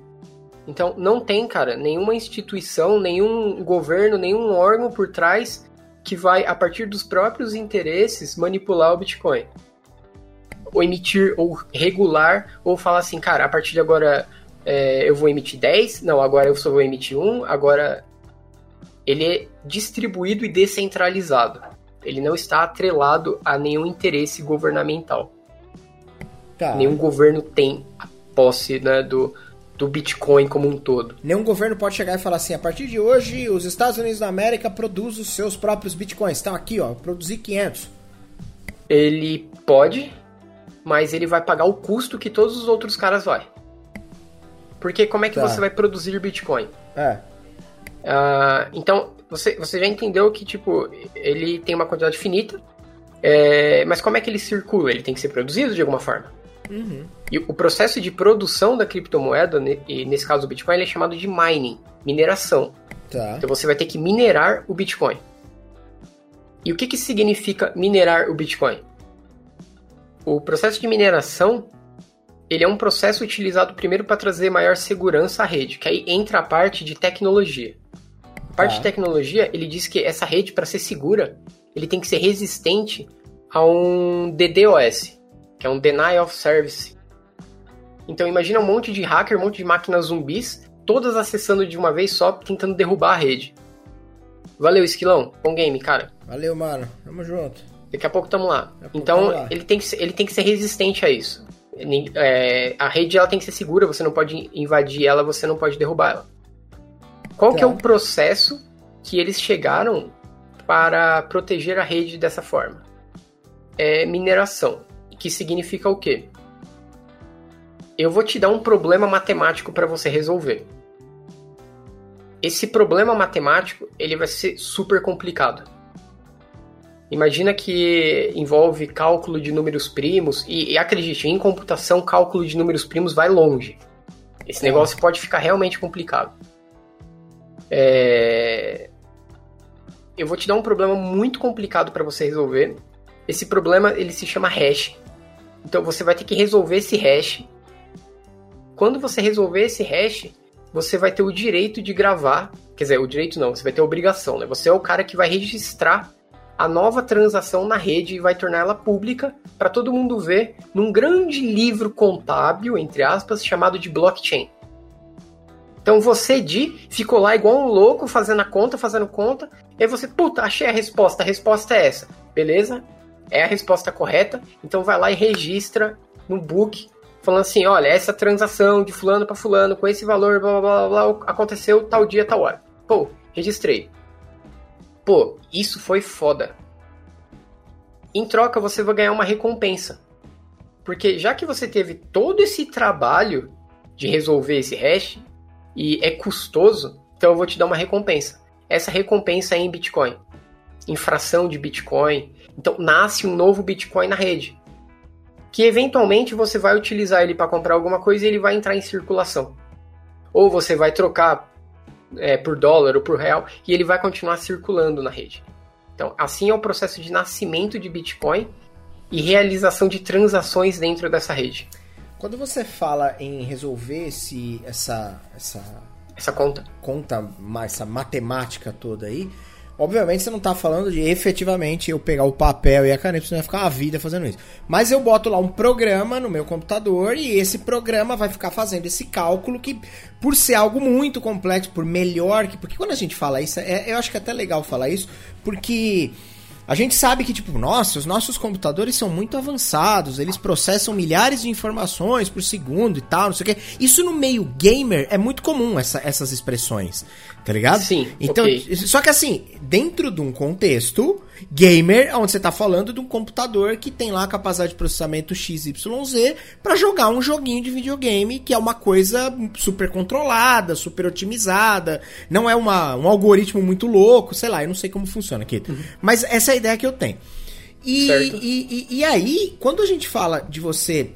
Então não tem, cara, nenhuma instituição, nenhum governo, nenhum órgão por trás que vai, a partir dos próprios interesses, manipular o Bitcoin. Ou emitir, ou regular, ou falar assim, cara, a partir de agora é, eu vou emitir 10, não, agora eu só vou emitir 1, agora. Ele é distribuído e descentralizado. Ele não está atrelado a nenhum interesse governamental. Tá. Nenhum governo tem posse né, do, do Bitcoin como um todo. Nenhum governo pode chegar e falar assim: a partir de hoje, os Estados Unidos da América produzem os seus próprios Bitcoins. Estão aqui, ó, produzir 500. Ele pode, mas ele vai pagar o custo que todos os outros caras vão. Porque como é que tá. você vai produzir Bitcoin? É. Uh, então, você, você já entendeu que, tipo, ele tem uma quantidade finita, é, mas como é que ele circula? Ele tem que ser produzido de alguma forma. Uhum. E o processo de produção da criptomoeda, e nesse caso o Bitcoin, é chamado de mining, mineração. Tá. Então você vai ter que minerar o Bitcoin. E o que, que significa minerar o Bitcoin? O processo de mineração ele é um processo utilizado primeiro para trazer maior segurança à rede, que aí entra a parte de tecnologia. Parte Tá. de tecnologia, ele diz que essa rede, para ser segura, ele tem que ser resistente a um DDoS, que é um Denial of Service. Então imagina um monte de hacker, um monte de máquinas zumbis, todas acessando de uma vez só, tentando derrubar a rede. Valeu, Esquilão. Bom game, cara. Valeu, mano. Tamo junto. Daqui a pouco tamo lá. Então, lá. ele tem, que ser, ele tem que ser resistente a isso. É, a rede ela tem que ser segura, você não pode invadir ela, você não pode derrubar ela. Qual que é Tá. o processo que eles chegaram para proteger a rede dessa forma? É mineração, que significa o quê? Eu vou te dar um problema matemático para você resolver. Esse problema matemático, ele vai ser super complicado. Imagina que envolve cálculo de números primos, e, e acredite, em computação, cálculo de números primos vai longe. Esse negócio pode ficar realmente complicado. É, Eu vou te dar um problema muito complicado para você resolver. Esse problema ele se chama hash. Então você vai ter que resolver esse hash. Quando você resolver esse hash, você vai ter o direito de gravar. Quer dizer, o direito não, você vai ter a obrigação, né? Você é o cara que vai registrar a nova transação na rede e vai torná-la pública para todo mundo ver num grande livro contábil, entre aspas, chamado de blockchain. Então você, Di, ficou lá igual um louco fazendo a conta, fazendo conta, e aí você, puta, achei a resposta, a resposta é essa. Beleza? É a resposta correta, então vai lá e registra no book, falando assim, olha, essa transação de fulano para fulano, com esse valor, blá, blá, blá, blá, aconteceu tal dia, tal hora. Pô, registrei. Pô, isso foi foda. Em troca, você vai ganhar uma recompensa. Porque já que você teve todo esse trabalho de resolver esse hash, e é custoso, então eu vou te dar uma recompensa. Essa recompensa é em Bitcoin. Infração de Bitcoin. Então nasce um novo Bitcoin na rede. Que eventualmente você vai utilizar ele para comprar alguma coisa e ele vai entrar em circulação. Ou você vai trocar é, por dólar ou por real e ele vai continuar circulando na rede. Então, assim é o processo de nascimento de Bitcoin e realização de transações dentro dessa rede. Quando você fala em resolver esse, essa, essa Essa conta. conta, essa matemática toda aí, obviamente você não tá falando de efetivamente eu pegar o papel e a caneta, você vai ficar uma vida fazendo isso. Mas eu boto lá um programa no meu computador e esse programa vai ficar fazendo esse cálculo que, por ser algo muito complexo, por melhor que. Porque quando a gente fala isso, é- eu acho que é até legal falar isso, porque. A gente sabe que, tipo, nossa, os nossos computadores são muito avançados, eles processam milhares de informações por segundo e tal, não sei o quê. Isso no meio gamer é muito comum, essa- essas expressões, tá ligado? Sim, Então, ok. só que assim, dentro de um contexto gamer, onde você tá falando de um computador que tem lá a capacidade de processamento XYZ pra jogar um joguinho de videogame, que é uma coisa super controlada, super otimizada, não é uma, um algoritmo muito louco, sei lá, eu não sei como funciona aqui. Mas essa é a ideia que eu tenho. E, e, e, e aí, quando a gente fala de você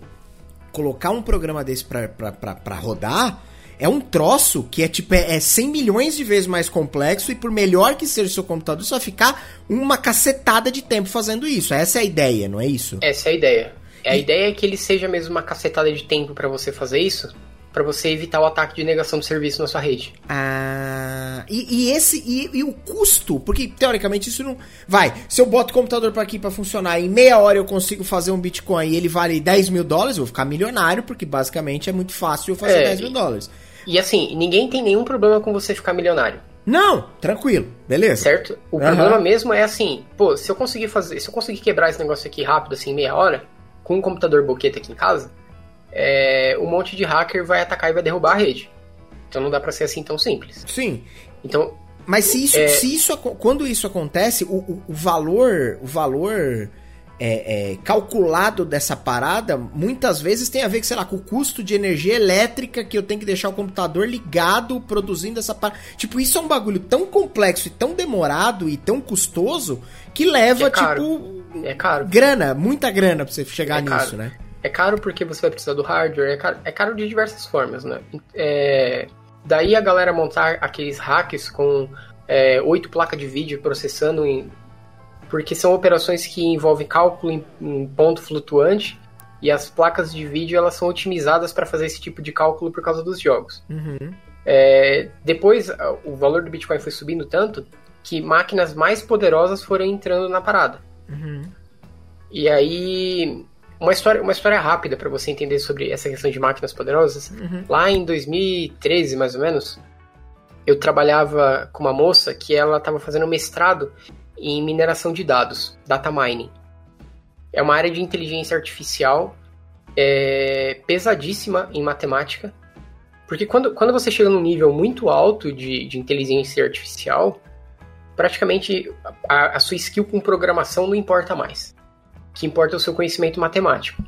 colocar um programa desse pra, pra, pra, pra rodar, é um troço que é tipo, é, é 100 milhões de vezes mais complexo e por melhor que seja o seu computador, vai ficar uma cacetada de tempo fazendo isso. Essa é a ideia, não é isso? Essa é a ideia. A ideia é que ele seja mesmo uma cacetada de tempo pra você fazer isso, pra você evitar o ataque de negação de serviço na sua rede. Ah, e, e esse e, e o custo, porque teoricamente isso não vai. Se eu boto o computador para aqui para funcionar, em meia hora eu consigo fazer um Bitcoin e ele vale 10 mil dólares, eu vou ficar milionário, porque basicamente é muito fácil eu fazer É, 10 mil dólares. E assim, ninguém tem nenhum problema com você ficar milionário, Não, tranquilo, beleza. certo? O Aham. problema mesmo é assim, pô, se eu conseguir fazer, se eu conseguir quebrar esse negócio aqui rápido, assim, em meia hora, com um computador boqueta aqui em casa, é, um monte de hacker vai atacar e vai derrubar a rede. Então não dá pra ser assim tão simples. Sim, Então, Mas se isso, É. se isso quando isso acontece, o, o- o valor, o valor é, é, calculado dessa parada, muitas vezes tem a ver, sei lá, com o custo de energia elétrica que eu tenho que deixar o computador ligado produzindo essa parada. Tipo, isso é um bagulho tão complexo e tão demorado e tão custoso que leva, É tipo, é caro. grana, muita grana pra você chegar É nisso, né? É caro porque você vai precisar do hardware, é caro, é caro de diversas formas, né? É, daí a galera montar aqueles hacks com é, oito placas de vídeo processando em. Porque são operações que envolvem cálculo em, em ponto flutuante e as placas de vídeo elas são otimizadas para fazer esse tipo de cálculo por causa dos jogos. Uhum. É, depois, o valor do Bitcoin foi subindo tanto que máquinas mais poderosas foram entrando na parada. Uhum. E aí, uma história, uma história rápida para você entender sobre essa questão de máquinas poderosas. Uhum. Lá em 2013, mais ou menos, eu trabalhava com uma moça que ela estava fazendo mestrado em mineração de dados, data mining. É uma área de inteligência artificial é, pesadíssima em matemática, porque quando, quando você chega num nível muito alto de, de inteligência artificial, praticamente a, a sua skill com programação não importa mais. O que importa é o seu conhecimento matemático.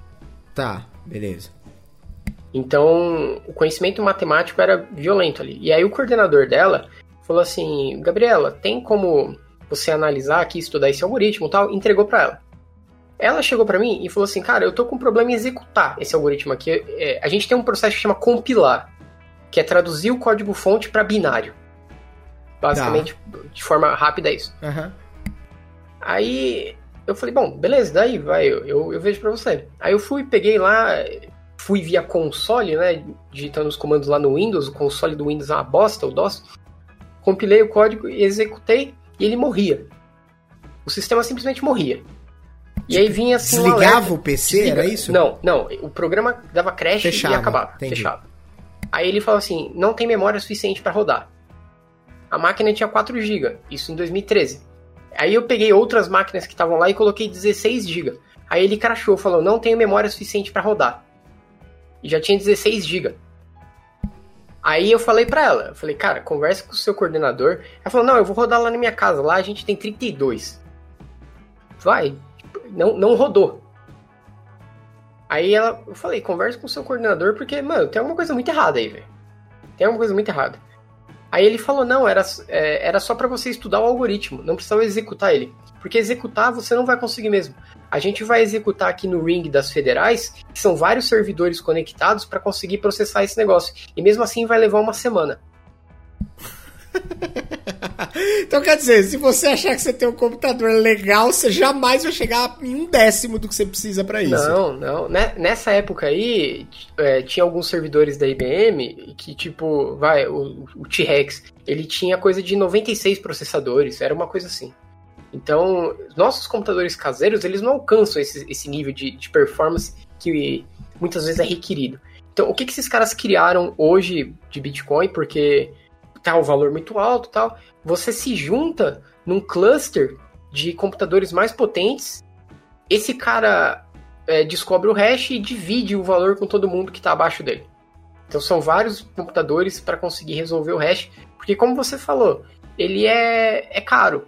Tá, beleza. Então, o conhecimento matemático era violento ali. E aí o coordenador dela falou assim: Gabriela, tem como você analisar aqui, estudar esse algoritmo e tal? Entregou para ela. Ela chegou para mim e falou assim: Cara, eu tô com um problema em executar esse algoritmo aqui. É, a gente tem um processo que chama compilar, que é traduzir o código-fonte para binário. Basicamente, tá. de forma rápida, é isso. Uhum. Aí eu falei: Bom, beleza, daí vai, eu, eu, eu vejo para você. Aí eu fui, peguei lá, fui via console, né? Digitando os comandos lá no Windows, o console do Windows é uma bosta, o DOS. Compilei o código e executei e ele morria. O sistema simplesmente morria. E aí vinha assim. Desligava um o PC, Desliga. era isso? Não, não. O programa dava crash fechava, e acabava. Entendi. Fechava. Aí ele falou assim: não tem memória suficiente para rodar. A máquina tinha 4 GB, isso em 2013. Aí eu peguei outras máquinas que estavam lá e coloquei 16 GB. Aí ele crashou, falou: não tenho memória suficiente para rodar e já tinha 16 GB. Aí eu falei pra ela, eu falei, cara, conversa com o seu coordenador. Ela falou, não, eu vou rodar lá na minha casa, lá a gente tem 32. Vai, não, não rodou. Aí ela, eu falei, conversa com o seu coordenador, porque, mano, tem alguma coisa muito errada aí, velho. Tem alguma coisa muito errada. Aí ele falou, não, era, é, era só para você estudar o algoritmo, não precisava executar ele. Porque executar você não vai conseguir mesmo. A gente vai executar aqui no ring das federais, que são vários servidores conectados para conseguir processar esse negócio. E mesmo assim vai levar uma semana. então quer dizer, se você achar que você tem um computador legal, você jamais vai chegar em um décimo do que você precisa para isso. Não, não. Nessa época aí, é, tinha alguns servidores da IBM que, tipo, vai, o, o T-Rex, ele tinha coisa de 96 processadores, era uma coisa assim. Então, nossos computadores caseiros, eles não alcançam esse, esse nível de, de performance que muitas vezes é requerido. Então, o que, que esses caras criaram hoje de Bitcoin, porque tá um valor muito alto tal, você se junta num cluster de computadores mais potentes, esse cara é, descobre o hash e divide o valor com todo mundo que está abaixo dele. Então são vários computadores para conseguir resolver o hash, porque como você falou, ele é, é caro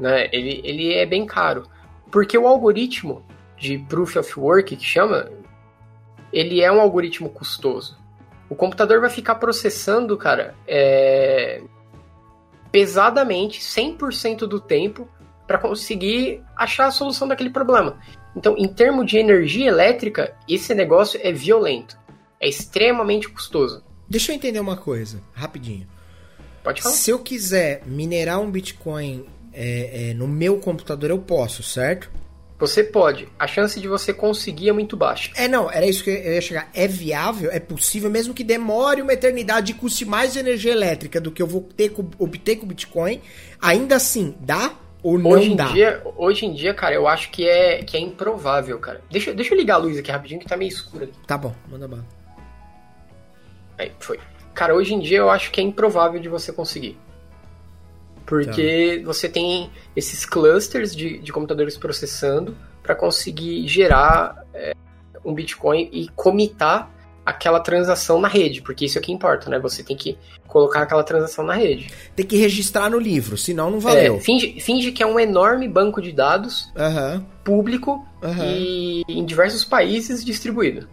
né? Ele, ele é bem caro. Porque o algoritmo de Proof of Work, que chama, ele é um algoritmo custoso. O computador vai ficar processando, cara, é... pesadamente, 100% do tempo, para conseguir achar a solução daquele problema. Então, em termos de energia elétrica, esse negócio é violento. É extremamente custoso. Deixa eu entender uma coisa, rapidinho. Pode falar. Se eu quiser minerar um Bitcoin é, é, no meu computador eu posso, certo? Você pode. A chance de você conseguir é muito baixa. É, não, era isso que eu ia chegar. É viável, é possível, mesmo que demore uma eternidade e custe mais energia elétrica do que eu vou ter, obter com o Bitcoin, ainda assim, dá ou não hoje em dá? Dia, hoje em dia, cara, eu acho que é, que é improvável, cara. Deixa, deixa eu ligar a luz aqui rapidinho, que tá meio escuro aqui. Tá bom, manda bala. Aí, foi. Cara, hoje em dia eu acho que é improvável de você conseguir. Porque tá. você tem esses clusters de, de computadores processando para conseguir gerar é, um Bitcoin e comitar aquela transação na rede, porque isso é que importa, né? Você tem que colocar aquela transação na rede. Tem que registrar no livro, senão não valeu. É, finge, finge, que é um enorme banco de dados uhum. público uhum. e em diversos países distribuído.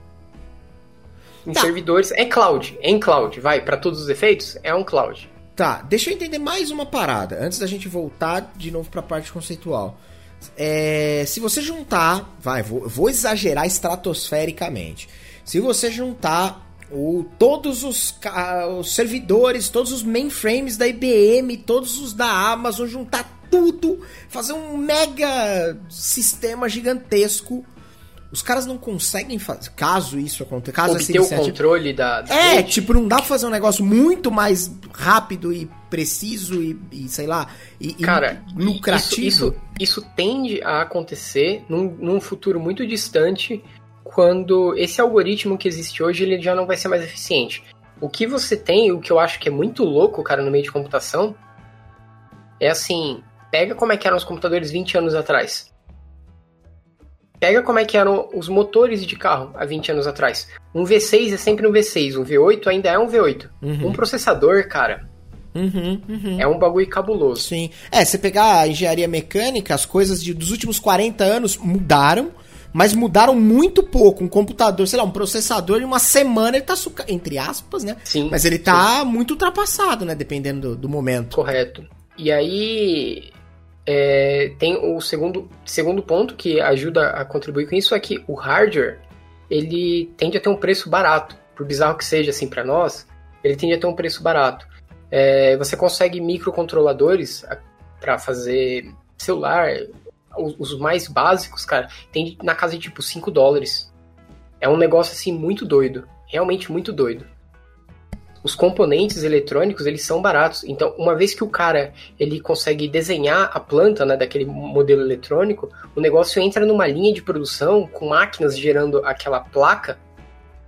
Em tá. servidores. É cloud, é em cloud, vai, para todos os efeitos, é um cloud. Tá, deixa eu entender mais uma parada, antes da gente voltar de novo para a parte conceitual. É, se você juntar, vai, vou, vou, exagerar estratosfericamente. Se você juntar o, todos os, os, servidores, todos os mainframes da IBM, todos os da Amazon, juntar tudo, fazer um mega sistema gigantesco Os caras não conseguem fazer. Caso isso aconteça. Caso Obter o controle da. é, rede. tipo, não dá pra fazer um negócio muito mais rápido e preciso e, e sei lá. E, Cara, e lucrativo. Isso, isso, isso, tende a acontecer num, num futuro muito distante quando esse algoritmo que existe hoje ele já não vai ser mais eficiente. O que você tem, o que eu acho que é muito louco, cara, no meio de computação, é assim, pega como é que eram os computadores 20 anos atrás. Pega como é que eram os motores de carro há 20 anos atrás. Um V6 é sempre um V6, um V8 ainda é um V8. Uhum. Um processador, cara, Uhum, uhum. É um bagulho cabuloso. Sim. É, você pegar a engenharia mecânica, as coisas de, dos últimos 40 anos mudaram mas mudaram muito pouco. Um computador, sei lá, um processador, em uma semana ele tá entre aspas, né? Sim. Mas ele tá sim. muito ultrapassado, né? Dependendo do, do momento. Correto. E aí é, tem o segundo, segundo ponto que ajuda a contribuir com isso é que o hardware ele tende a ter um preço barato. Por bizarro que seja assim para nós, ele tende a ter um preço barato. É, você consegue microcontroladores para fazer celular, os, mais básicos, cara, tem na casa de tipo 5 dólares. É um negócio assim muito doido. Realmente muito doido. Os componentes eletrônicos, eles são baratos. Então, uma vez que o cara ele consegue desenhar a planta né, daquele modelo eletrônico, o negócio entra numa linha de produção com máquinas gerando aquela placa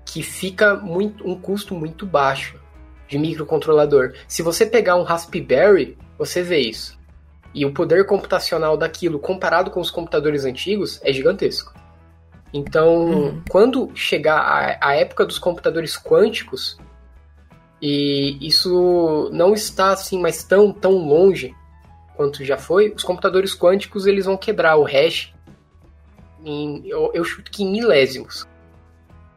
que fica muito, um custo muito baixo de microcontrolador. Se você pegar um Raspberry, você vê isso. E o poder computacional daquilo, comparado com os computadores antigos, é gigantesco. Então, uhum. quando chegar a, a, época dos computadores quânticos, e isso não está assim mais tão, tão longe quanto já foi, os computadores quânticos eles vão quebrar o hash em, eu, eu chuto que em milésimos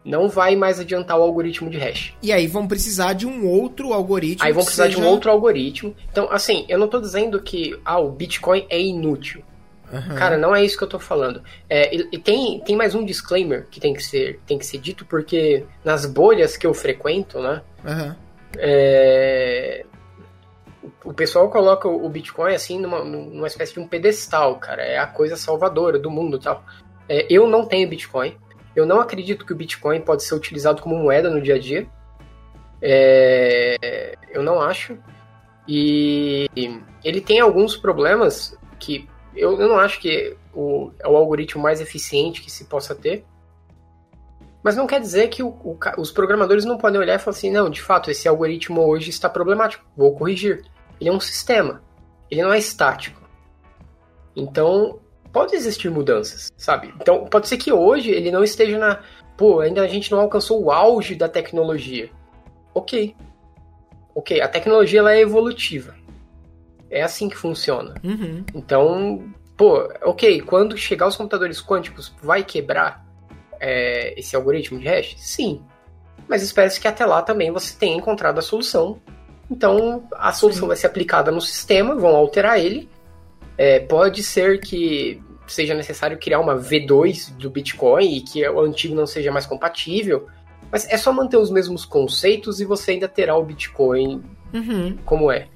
não vai mais adiantar o algoritmo de hash. E aí vão precisar de um outro algoritmo. Aí vão precisar seja... de um outro algoritmo. Então, assim, eu não estou dizendo que ah, o Bitcoin é inútil. Uhum. Cara, não é isso que eu estou falando. É, e, tem, tem mais um disclaimer que tem que ser, tem que ser dito, porque nas bolhas que eu frequento, né? Uhum. É, o pessoal coloca o Bitcoin assim numa, numa espécie de um pedestal, cara. É a coisa salvadora do mundo tal. É, eu não tenho Bitcoin. Eu não acredito que o Bitcoin pode ser utilizado como moeda no dia a dia. É, eu não acho. E ele tem alguns problemas que eu, eu não acho que o, é o algoritmo mais eficiente que se possa ter. Mas não quer dizer que o, o, os programadores não podem olhar e falar assim: não, de fato, esse algoritmo hoje está problemático, vou corrigir. Ele é um sistema, ele não é estático. Então, pode existir mudanças, sabe? Então, pode ser que hoje ele não esteja na. Pô, ainda a gente não alcançou o auge da tecnologia. Ok. Ok, a tecnologia ela é evolutiva. É assim que funciona. Uhum. Então, pô, ok, quando chegar os computadores quânticos, vai quebrar é, esse algoritmo de hash? Sim. Mas espera-se que até lá também você tenha encontrado a solução. Então, a solução Sim. vai ser aplicada no sistema, vão alterar ele é, pode ser que seja necessário criar uma V2 do Bitcoin e que o antigo não seja mais compatível, mas é só manter os mesmos conceitos e você ainda terá o Bitcoin uhum. como é,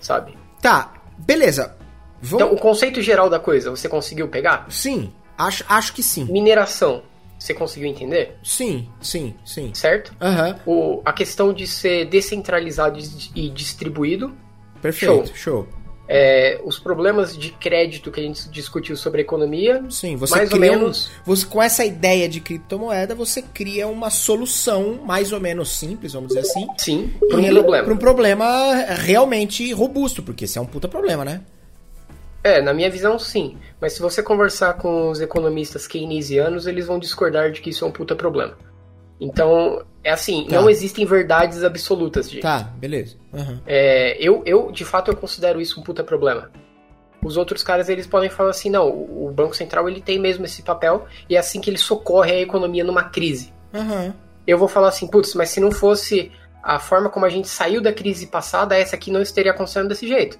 sabe? Tá, beleza. Vou... Então, o conceito geral da coisa, você conseguiu pegar? Sim, acho, acho que sim. Mineração, você conseguiu entender? Sim, sim, sim. Certo? Uhum. O, a questão de ser descentralizado e distribuído. Perfeito, show. show é, os problemas de crédito que a gente discutiu sobre a economia. Sim, você mais ou menos. Um, você, com essa ideia de criptomoeda, você cria uma solução mais ou menos simples, vamos dizer assim. Sim, para um problema. Para um problema realmente robusto, porque esse é um puta problema, né? É, na minha visão, sim. Mas se você conversar com os economistas keynesianos, eles vão discordar de que isso é um puta problema. Então, é assim, tá. não existem verdades absolutas, gente. Tá, beleza. Uhum. É, eu, eu, de fato, eu considero isso um puta problema. Os outros caras, eles podem falar assim, não, o Banco Central, ele tem mesmo esse papel, e é assim que ele socorre a economia numa crise. Uhum. Eu vou falar assim, putz, mas se não fosse a forma como a gente saiu da crise passada, essa aqui não estaria acontecendo desse jeito.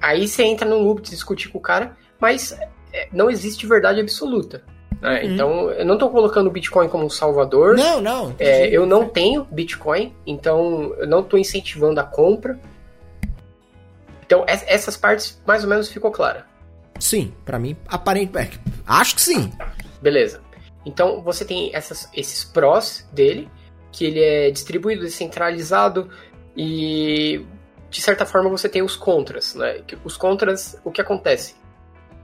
Aí você entra no loop de discutir com o cara, mas é, não existe verdade absoluta. Né? Uhum. Então, eu não estou colocando o Bitcoin como um salvador. Não, não. É, eu não tenho Bitcoin, então eu não estou incentivando a compra. Então, essas partes mais ou menos ficou clara. Sim, para mim, aparentemente. É, acho que sim. Beleza. Então você tem essas, esses prós dele, que ele é distribuído, descentralizado e de certa forma você tem os contras, né? Os contras, o que acontece?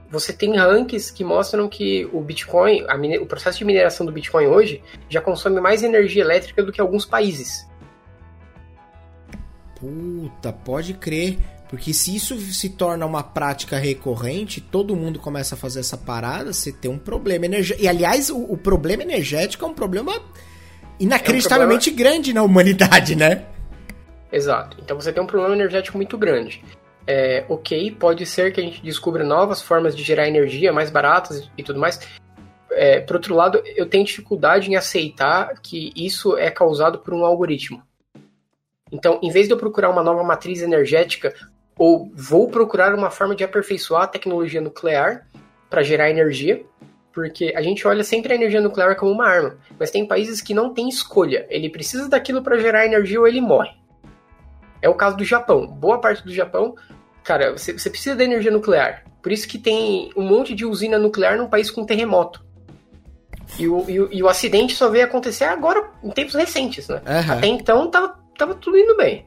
Você tem rankings que mostram que o Bitcoin, o processo de mineração do Bitcoin hoje já consome mais energia elétrica do que alguns países. Puta, pode crer. Porque se isso se torna uma prática recorrente, todo mundo começa a fazer essa parada, você tem um problema energético. E aliás, o, o, problema energético é um problema inacreditavelmente é um problema... grande na humanidade, né? Exato. Então você tem um problema energético muito grande. É, ok, pode ser que a gente descubra novas formas de gerar energia mais baratas e tudo mais. É, por outro lado, eu tenho dificuldade em aceitar que isso é causado por um algoritmo. Então, em vez de eu procurar uma nova matriz energética ou vou procurar uma forma de aperfeiçoar a tecnologia nuclear para gerar energia, porque a gente olha sempre a energia nuclear como uma arma, mas tem países que não têm escolha. Ele precisa daquilo para gerar energia ou ele morre. É o caso do Japão. Boa parte do Japão, cara, você, você precisa da energia nuclear. Por isso que tem um monte de usina nuclear num país com terremoto. E o, e o, e o acidente só veio acontecer agora, em tempos recentes, né? Uhum. Até então tava, tava tudo indo bem.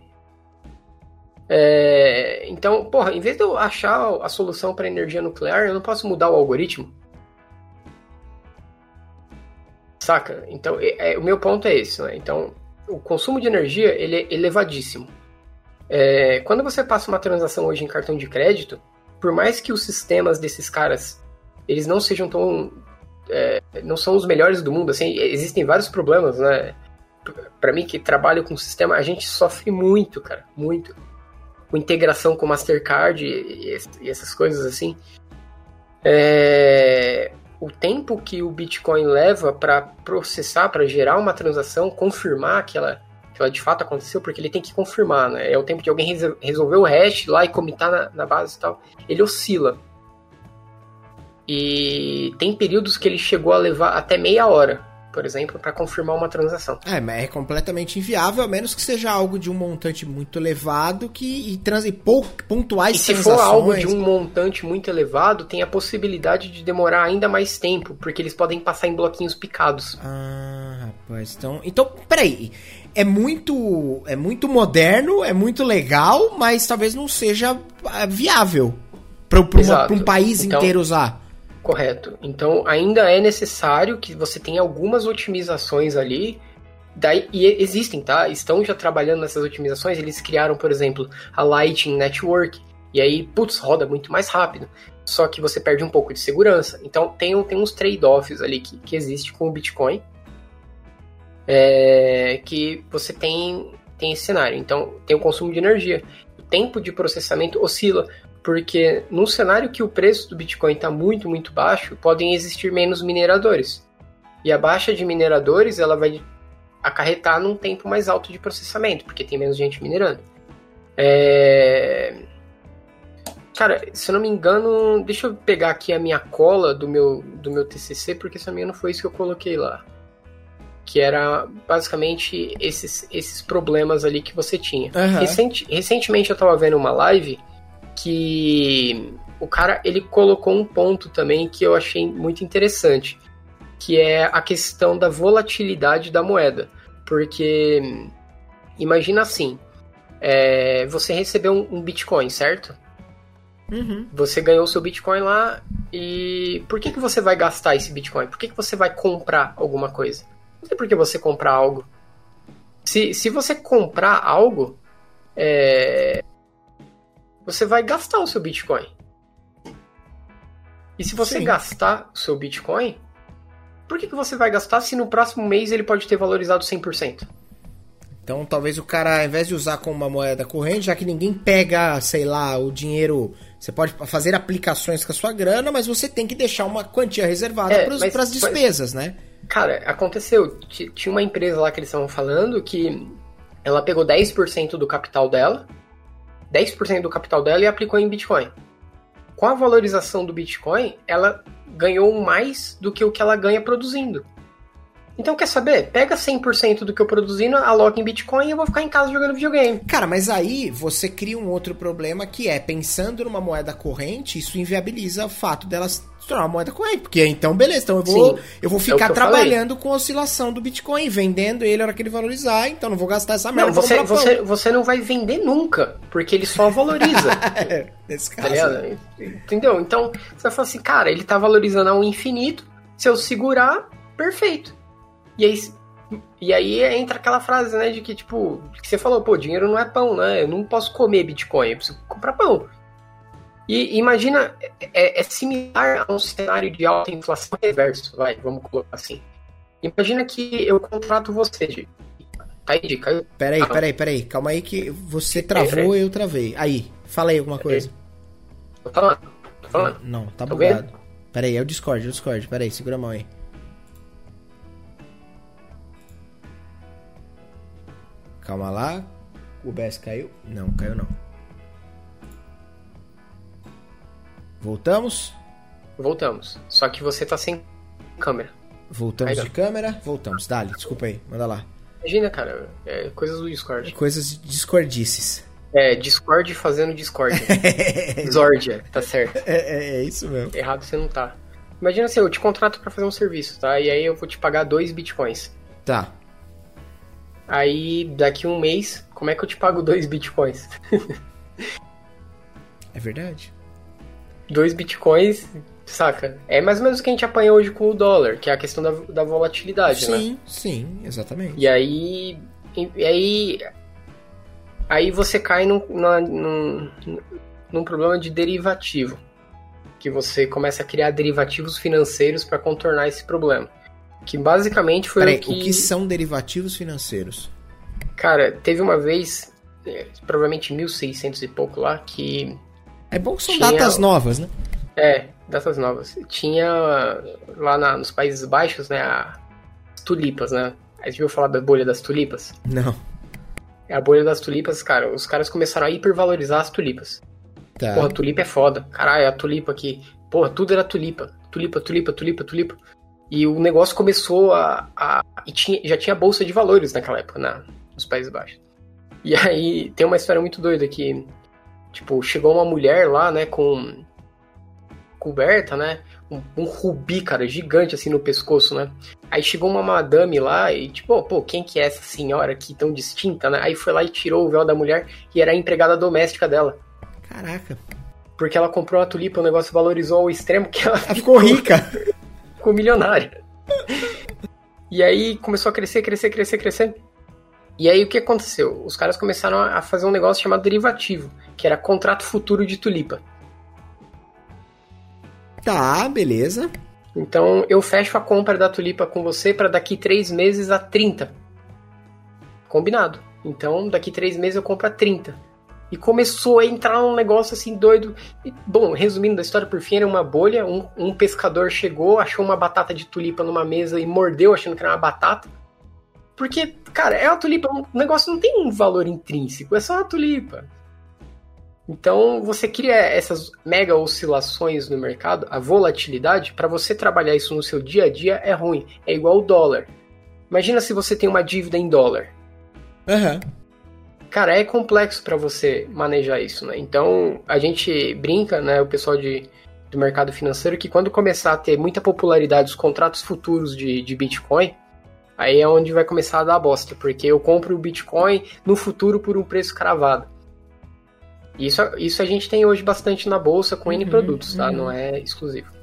É, então, porra, em vez de eu achar a solução para energia nuclear, eu não posso mudar o algoritmo. Saca? Então, é, é, o meu ponto é esse, né? Então, o consumo de energia, ele é elevadíssimo. É, quando você passa uma transação hoje em cartão de crédito, por mais que os sistemas desses caras, eles não sejam tão... É, não são os melhores do mundo, assim, existem vários problemas, né? Para mim, que trabalho com sistema, a gente sofre muito, cara, muito com integração com Mastercard e, e essas coisas assim. É, o tempo que o Bitcoin leva para processar, para gerar uma transação, confirmar que ela, que de fato aconteceu, porque ele tem que confirmar, né? É o tempo de alguém resolver o hash lá e comitar na, na base e tal. Ele oscila. E tem períodos que ele chegou a levar até meia hora por exemplo, para confirmar uma transação. É, mas é completamente inviável, a menos que seja algo de um montante muito elevado que, e, trans, e pou, pontuais e se for algo de um montante muito elevado, tem a possibilidade de demorar ainda mais tempo, porque eles podem passar em bloquinhos picados. Ah, rapaz, então... Então, peraí, é muito, é muito moderno, é muito legal, mas talvez não seja ah, viável para um país então, inteiro usar. Correto. Então ainda é necessário que você tenha algumas otimizações ali. Daí, e existem, tá? Estão já trabalhando nessas otimizações. Eles criaram, por exemplo, a Lightning Network. E aí, putz, roda muito mais rápido. Só que você perde um pouco de segurança. Então tem, tem uns trade-offs ali que, que existe com o Bitcoin. É, que você tem, tem esse cenário. Então tem o consumo de energia. O tempo de processamento oscila porque num cenário que o preço do Bitcoin está muito, muito baixo, podem existir menos mineradores. E a baixa de mineradores ela vai acarretar num tempo mais alto de processamento, porque tem menos gente minerando. É... Cara, se eu não me engano, deixa eu pegar aqui a minha cola do meu, do meu TCC, porque se não me engano foi isso que eu coloquei lá. Que era basicamente esses, esses problemas ali que você tinha. Uhum. Recente, recentemente eu estava vendo uma live que o cara ele colocou um ponto também que eu achei muito interessante, que é a questão da volatilidade da moeda, porque imagina assim, é, você recebeu um, um Bitcoin, certo? Uhum. Você ganhou seu Bitcoin lá e por que, que você vai gastar esse Bitcoin? Por que, que você vai comprar alguma coisa? Não sei por que você comprar algo. Se, se você comprar algo, é, você vai gastar o seu Bitcoin. E se você Sim. gastar o seu Bitcoin, por que, que você vai gastar se no próximo mês ele pode ter valorizado 100%? Então, talvez o cara, ao invés de usar como uma moeda corrente, já que ninguém pega, sei lá, o dinheiro. Você pode fazer aplicações com a sua grana, mas você tem que deixar uma quantia reservada é, para as despesas, mas, né? Cara, aconteceu. Tinha uma empresa lá que eles estavam falando que ela pegou 10% do capital dela 10% do capital dela e aplicou em Bitcoin. Com a valorização do Bitcoin, ela ganhou mais do que o que ela ganha produzindo. Então, quer saber? Pega 100% do que eu produzindo, aloca em Bitcoin e eu vou ficar em casa jogando videogame. Cara, mas aí você cria um outro problema que é, pensando numa moeda corrente, isso inviabiliza o fato delas se tornar uma moeda corrente. Porque então, beleza, então eu vou, Sim, eu vou é ficar que eu trabalhando com a oscilação do Bitcoin, vendendo ele na hora que ele valorizar, então não vou gastar essa merda. Não, você, pão. você, você não vai vender nunca, porque ele só valoriza. Nesse tá caso. ligado? Entendeu? Então, você vai falar assim, cara, ele tá valorizando ao infinito, se eu segurar, perfeito. E aí, e aí entra aquela frase, né, de que, tipo, que você falou, pô, dinheiro não é pão, né? Eu não posso comer Bitcoin, eu preciso comprar pão. E imagina, é, é similar a um cenário de alta inflação reverso, vai, vamos colocar assim. Imagina que eu contrato você, de. Tá aí, caiu? Peraí, Ah, peraí, peraí. Calma aí que você travou e eu travei. Aí, fala aí alguma coisa. Tô falando, tô falando. Não, tá Tá bugado. Peraí, é o Discord, é o Discord. Peraí, segura a mão aí. Calma lá. O BS caiu? Não, caiu não. Voltamos? Voltamos. Só que você tá sem câmera. Voltamos de câmera? Voltamos. Dali, desculpa aí. Manda lá. Imagina, cara, é coisas do Discord. Coisas discordices. É, Discord fazendo Discord. Zordia, tá certo. É, é, é isso mesmo. Errado você não tá. Imagina assim, eu te contrato pra fazer um serviço, tá? E aí eu vou te pagar dois bitcoins. Tá. Aí, daqui um mês, como é que eu te pago dois bitcoins? É verdade. dois bitcoins, saca? É mais ou menos o que a gente apanha hoje com o dólar, que é a questão da, da volatilidade, né? Sim, sim, exatamente. E aí. E aí. Aí você cai num, num, num problema de derivativo. Que você começa a criar derivativos financeiros para contornar esse problema. Que basicamente foi Peraí, o que. o que são derivativos financeiros? Cara, teve uma vez, é, provavelmente 1600 e pouco lá, que. É bom que são Tinha- datas novas, né? É, datas novas. Tinha lá na- nos Países Baixos, né, a- as tulipas, né? Aí você viu falar da bolha das tulipas? Não. É a bolha das tulipas, cara. Os caras começaram a hipervalorizar as tulipas. Tá. Porra, tulipa é foda. Caralho, a tulipa aqui. Porra, tudo era tulipa. Tulipa, tulipa, tulipa, tulipa. E o negócio começou a. a- e tinha, já tinha bolsa de valores naquela época, na, nos Países Baixos. E aí tem uma história muito doida que. Tipo, chegou uma mulher lá, né, com. coberta, né? Um, um rubi, cara, gigante assim no pescoço, né? Aí chegou uma madame lá e, tipo, pô, quem que é essa senhora aqui tão distinta, né? Aí foi lá e tirou o véu da mulher e era a empregada doméstica dela. Caraca. Porque ela comprou a tulipa, o negócio valorizou ao extremo que ela Ela ficou rica. Ficou milionária. E aí começou a crescer, crescer, crescer, crescer. E aí o que aconteceu? Os caras começaram a fazer um negócio chamado derivativo, que era contrato futuro de tulipa. Tá, beleza. Então eu fecho a compra da tulipa com você para daqui três meses a 30. Combinado. Então daqui três meses eu compro a 30. E começou a entrar um negócio assim doido. E, bom, resumindo a história por fim, era uma bolha. Um, um pescador chegou, achou uma batata de tulipa numa mesa e mordeu achando que era uma batata. Porque, cara, é uma tulipa, o negócio não tem um valor intrínseco, é só uma tulipa. Então você cria essas mega oscilações no mercado, a volatilidade, para você trabalhar isso no seu dia a dia é ruim. É igual o dólar. Imagina se você tem uma dívida em dólar. Aham. Cara, é complexo para você manejar isso, né? Então a gente brinca, né, o pessoal de, do mercado financeiro, que quando começar a ter muita popularidade os contratos futuros de, de Bitcoin, aí é onde vai começar a dar bosta, porque eu compro o Bitcoin no futuro por um preço cravado. Isso, isso a gente tem hoje bastante na bolsa com N Uhum, produtos, tá? uhum. Não é exclusivo.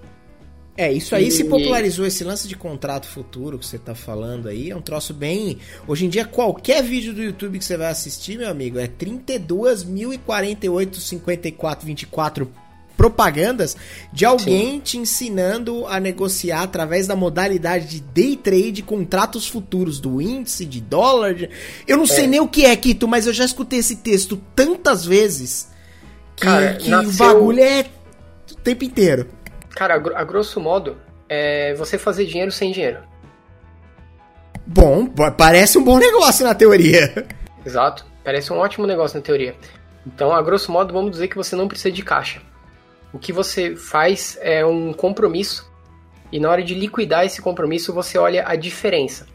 É, isso aí E- se popularizou, esse lance de contrato futuro que você tá falando aí, é um troço bem... Hoje em dia, qualquer vídeo do YouTube que você vai assistir, meu amigo, é 32.048, 54, 24 propagandas de alguém te ensinando a negociar através da modalidade de day trade contratos futuros do índice, de dólar. de- Eu não sei É. nem o que é, Kito, mas eu já escutei esse texto tantas vezes que, Cara, que o nasceu- bagulho é o tempo inteiro. Cara, a, gro- a grosso modo, é você fazer dinheiro sem dinheiro. Bom, pa- parece um bom negócio na teoria. Exato. Parece um ótimo negócio na teoria. Então, a grosso modo, vamos dizer que você não precisa de caixa. O que você faz é um compromisso e na hora de liquidar esse compromisso você olha a diferença.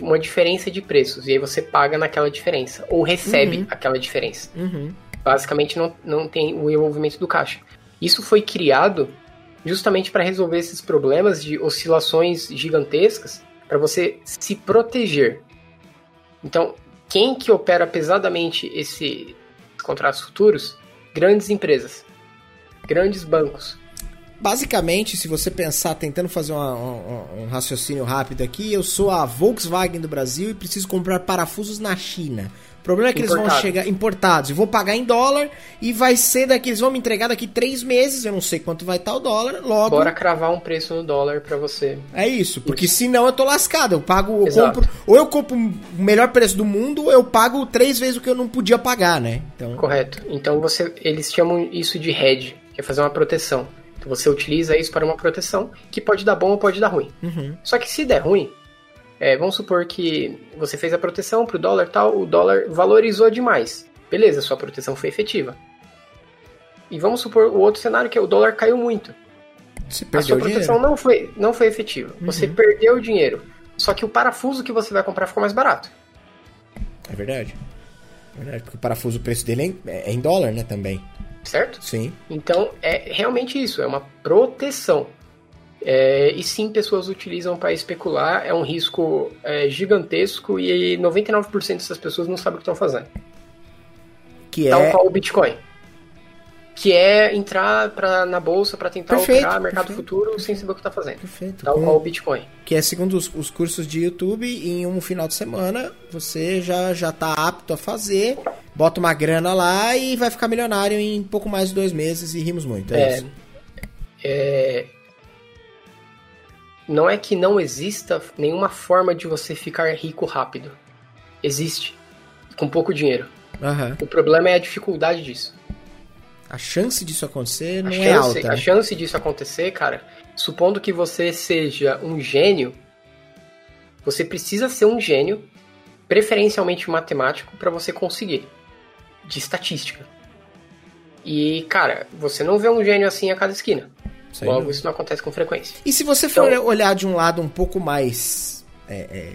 Uma diferença de preços, e aí você paga naquela diferença, ou recebe Uhum. aquela diferença. Uhum. Basicamente não, não tem o envolvimento do caixa. Isso foi criado justamente para resolver esses problemas de oscilações gigantescas, para você se proteger. Então, quem que opera pesadamente esse contratos futuros? Grandes empresas, grandes bancos. Basicamente, se você pensar, tentando fazer uma- um, um raciocínio rápido aqui, eu sou a Volkswagen do Brasil e preciso comprar parafusos na China. O problema é que eles vão chegar importados. Eu vou pagar em dólar e vai ser daqui. Eles vão me entregar daqui três meses. Eu não sei quanto vai estar o dólar. Logo, Bora cravar um preço no dólar para você. é isso. Porque senão eu tô lascado. Eu pago, eu Exato. compro. Ou eu compro o melhor preço do mundo, ou eu pago três vezes o que eu não podia pagar, né? Então. Correto. Então você, eles chamam isso de hedge, que é fazer uma proteção. Então você utiliza isso para uma proteção que pode dar bom ou pode dar ruim. Uhum. Só que se der ruim, é, vamos supor que você fez a proteção pro dólar tal, o dólar valorizou demais. Beleza, sua proteção foi efetiva. E vamos supor o outro cenário que é o dólar caiu muito. Você A sua o dinheiro. proteção não foi, não foi efetiva. Uhum. Você perdeu o dinheiro. Só que o parafuso que você vai comprar ficou mais barato. É verdade. É verdade, porque o parafuso, o preço dele é em- é em dólar, né? Também. Certo? Sim. Então é realmente isso, é uma proteção. É, e sim, pessoas utilizam para especular, é um risco é, gigantesco e 99% dessas pessoas não sabem o que estão fazendo. Que Tal é. qual o Bitcoin. Que é entrar pra, na bolsa para tentar Perfeito, operar mercado perfeito, futuro sem saber o que está fazendo. Perfeito. Tal qual o Bitcoin. Que é segundo os, os cursos de YouTube, em um final de semana você já, já tá apto a fazer, bota uma grana lá e vai ficar milionário em pouco mais de dois meses e rimos muito. É, É, isso. é, não é que não exista nenhuma forma de você ficar rico rápido. Existe. Com pouco dinheiro. Aham. O problema é a dificuldade disso. A chance disso acontecer não a, é chance, alta. a né? chance disso acontecer, cara, supondo que você seja um gênio, você precisa ser um gênio, preferencialmente matemático, para você conseguir. De estatística. E, cara, você não vê um gênio assim a cada esquina. Sem Logo, dúvida. isso não acontece com frequência. E se você for Então- olhar de um lado um pouco mais é, é,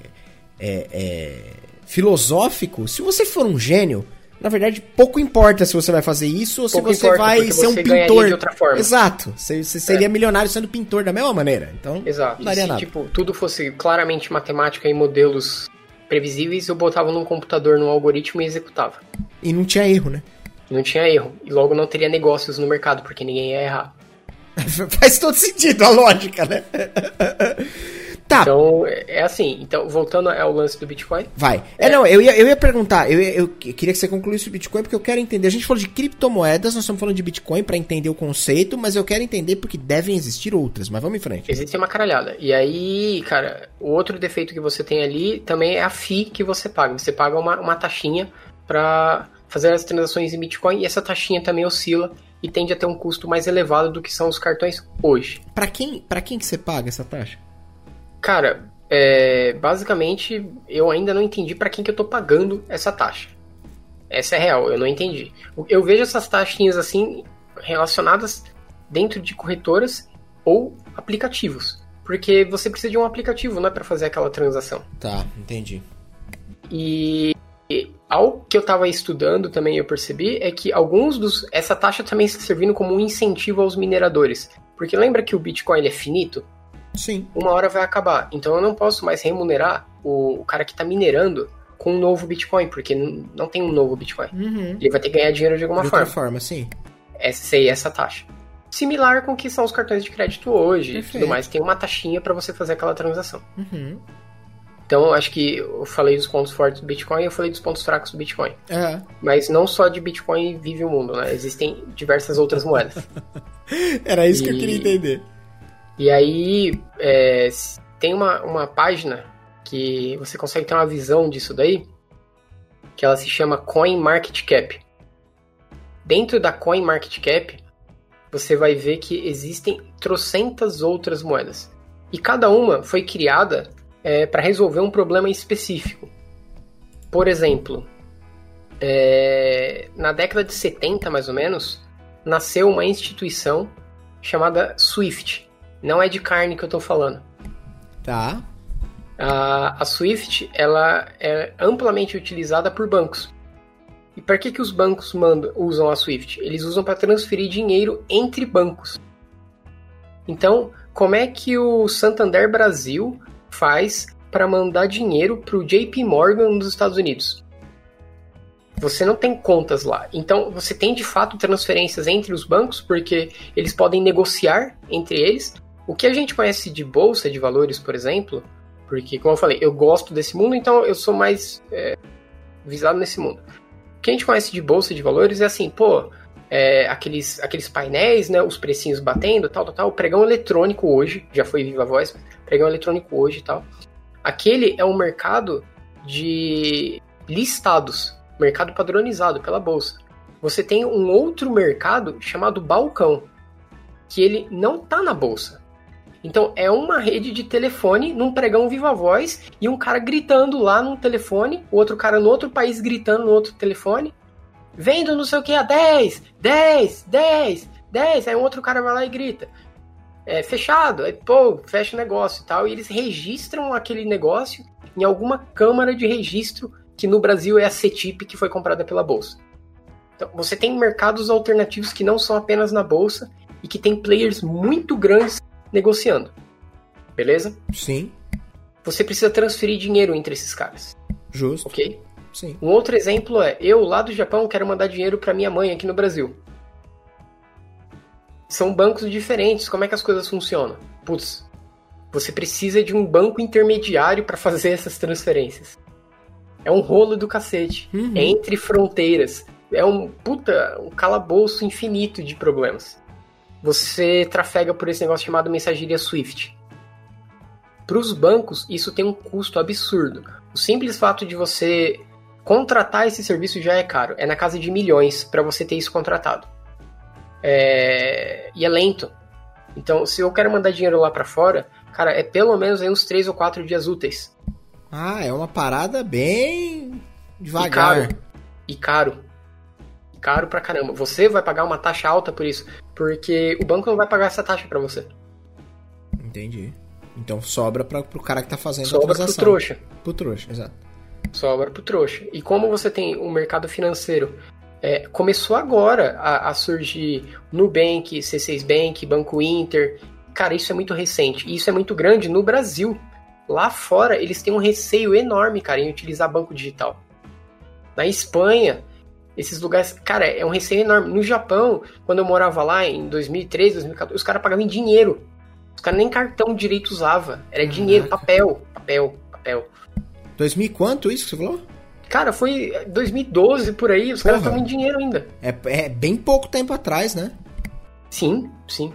é, é, filosófico, se você for um gênio, na verdade, pouco importa se você vai fazer isso ou se você importa, vai ser um pintor. de outra forma. É. Exato. Você, você seria milionário sendo pintor da mesma maneira. Então, Exato. não E daria se, nada. tipo, tudo fosse claramente matemática e modelos previsíveis, eu botava num computador, num algoritmo e executava. E não tinha erro, né? Não tinha erro. E logo não teria negócios no mercado, porque ninguém ia errar. Faz todo sentido a lógica, né? tá, Então, é é assim. Então, voltando ao lance do Bitcoin. vai. É, não, eu ia, eu ia perguntar, eu, eu queria que você concluísse o Bitcoin porque eu quero entender. A gente falou de criptomoedas, nós estamos falando de Bitcoin para entender o conceito, mas eu quero entender porque devem existir outras. Mas vamos em frente. Existe uma caralhada. E aí, cara, o outro defeito que você tem ali também é a FII que você paga. Você paga uma, uma taxinha pra fazer as transações em Bitcoin e essa taxinha também oscila e tende a ter um custo mais elevado do que são os cartões hoje. Pra quem, pra quem que você paga essa taxa? Cara, é, basicamente eu ainda não entendi pra quem que eu tô pagando essa taxa. Essa é real, eu não entendi. Eu vejo essas taxinhas assim relacionadas dentro de corretoras ou aplicativos, porque você precisa de um aplicativo, né, para fazer aquela transação. Tá, entendi. E algo que eu estava estudando também eu percebi é que alguns dos essa taxa também está servindo como um incentivo aos mineradores, porque lembra que o Bitcoin é finito? Sim. uma hora vai acabar. Então eu não posso mais remunerar o, o cara que está minerando com um novo Bitcoin, porque não tem um novo Bitcoin. Uhum. Ele vai ter que ganhar dinheiro de alguma de outra forma. forma, sim. Essa seria essa taxa. Similar com o que são os cartões de crédito hoje e Perfeito. tudo mais. Tem uma taxinha para você fazer aquela transação. Uhum. Então acho que eu falei dos pontos fortes do Bitcoin e eu falei dos pontos fracos do Bitcoin. É. Mas não só de Bitcoin vive o mundo, né? Existem diversas outras moedas. Era isso que eu E- queria entender. E aí é, tem uma, uma página que você consegue ter uma visão disso daí, que ela se chama Coin Market Cap. Dentro da Coin Market Cap, você vai ver que existem trocentas outras moedas. E cada uma foi criada para resolver um problema específico. Por exemplo, é, na década de 70, mais ou menos, nasceu uma instituição chamada SWIFT, Não é de carne que eu tô falando. Tá. A, a Swift, ela é amplamente utilizada por bancos. E para que, que os bancos mandam, usam a Swift? Eles usam para transferir dinheiro entre bancos. Então, como é que o Santander Brasil faz para mandar dinheiro para o JP Morgan nos Estados Unidos? Você não tem contas lá. Então, você tem de fato transferências entre os bancos, porque eles podem negociar entre eles. O que a gente conhece de bolsa de valores, por exemplo, porque, como eu falei, eu gosto desse mundo, então eu sou mais é, visado nesse mundo. O que a gente conhece de bolsa de valores é assim, pô, é, aqueles, aqueles painéis, né, os precinhos batendo, tal, tal, tal. O pregão eletrônico hoje, já foi viva voz, pregão eletrônico hoje e tal. Aquele é um mercado de listados mercado padronizado pela bolsa. Você tem um outro mercado chamado balcão, que ele não está na bolsa. Então é uma rede de telefone num pregão viva voz e um cara gritando lá num telefone, o outro cara no outro país gritando no outro telefone, vendo não sei o que a 10, 10, 10, 10, aí um outro cara vai lá e grita. É fechado, aí pô, fecha o negócio e tal, e eles registram aquele negócio em alguma câmara de registro que no Brasil é a CETIP que foi comprada pela bolsa. Então, você tem mercados alternativos que não são apenas na bolsa e que tem players muito grandes negociando. Beleza? Sim. Você precisa transferir dinheiro entre esses caras. Justo. Ok? Sim. Um outro exemplo é: eu lá do Japão quero mandar dinheiro para minha mãe aqui no Brasil. São bancos diferentes. Como é que as coisas funcionam? Putz, você precisa de um banco intermediário para fazer essas transferências. É um rolo do cacete. Uhum. É entre fronteiras. É um puta, um calabouço infinito de problemas. Você trafega por esse negócio chamado mensageria Swift. Para os bancos, isso tem um custo absurdo. O simples fato de você contratar esse serviço já é caro. É na casa de milhões para você ter isso contratado. É... E é lento. Então, se eu quero mandar dinheiro lá para fora, cara, é pelo menos aí uns 3 ou 4 dias úteis. Ah, é uma parada bem E devagar. caro. E caro. Caro pra caramba. Você vai pagar uma taxa alta por isso. Porque o banco não vai pagar essa taxa pra você. Entendi. Então sobra pra, pro cara que tá fazendo a Sobra pro transação. trouxa. Pro trouxa, exato. Sobra pro trouxa. E como você tem o mercado financeiro, é, começou agora a, a surgir Nubank, C6 Bank, Banco Inter. Cara, isso é muito recente. E isso é muito grande no Brasil. Lá fora, eles têm um receio enorme, cara, em utilizar banco digital. Na Espanha, esses lugares, cara, é um receio enorme. No Japão, quando eu morava lá em 2013, 2014, os caras pagavam em dinheiro. Os caras nem cartão direito usava. Era dinheiro, papel, papel, papel. 2000 e quanto isso que você falou? Cara, foi 2012 por aí, os caras Porra. estavam em dinheiro ainda. É, é bem pouco tempo atrás, né? Sim, sim.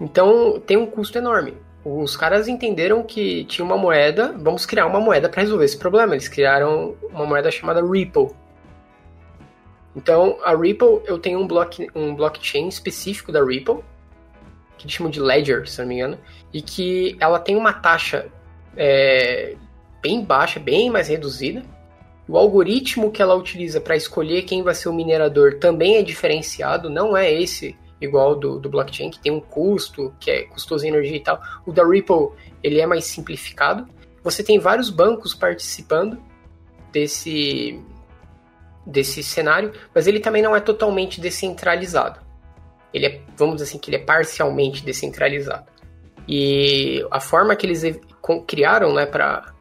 Então tem um custo enorme. Os caras entenderam que tinha uma moeda, vamos criar uma moeda para resolver esse problema. Eles criaram uma moeda chamada Ripple. Então, a Ripple, eu tenho um, block, um blockchain específico da Ripple, que eles chamam de Ledger, se não me engano, e que ela tem uma taxa é, bem baixa, bem mais reduzida. O algoritmo que ela utiliza para escolher quem vai ser o minerador também é diferenciado, não é esse igual do, do blockchain, que tem um custo, que é custoso em energia e tal. O da Ripple, ele é mais simplificado. Você tem vários bancos participando desse, desse cenário, mas ele também não é totalmente descentralizado. Ele é, vamos dizer assim, que ele é parcialmente descentralizado. E a forma que eles criaram, né, para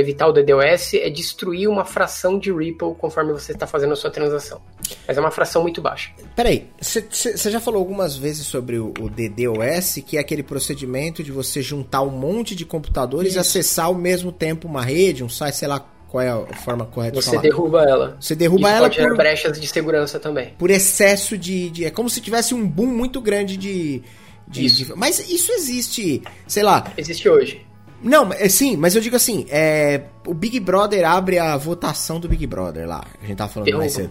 evitar o DDoS é destruir uma fração de Ripple conforme você está fazendo a sua transação. Mas é uma fração muito baixa. Peraí, você já falou algumas vezes sobre o, o DDoS, que é aquele procedimento de você juntar um monte de computadores e Isso. acessar ao mesmo tempo uma rede, um site, sei lá qual é a forma correta de Você falar. derruba ela. Você derruba Isso ela pode por, brechas de segurança também. por excesso de, de- É como se tivesse um boom muito grande de. de- Isso. de- mas isso existe, sei lá. Existe hoje. Não, é, sim, mas eu digo assim: é, o Big Brother abre a votação do Big Brother lá. A gente tava falando Derruba. mais cedo.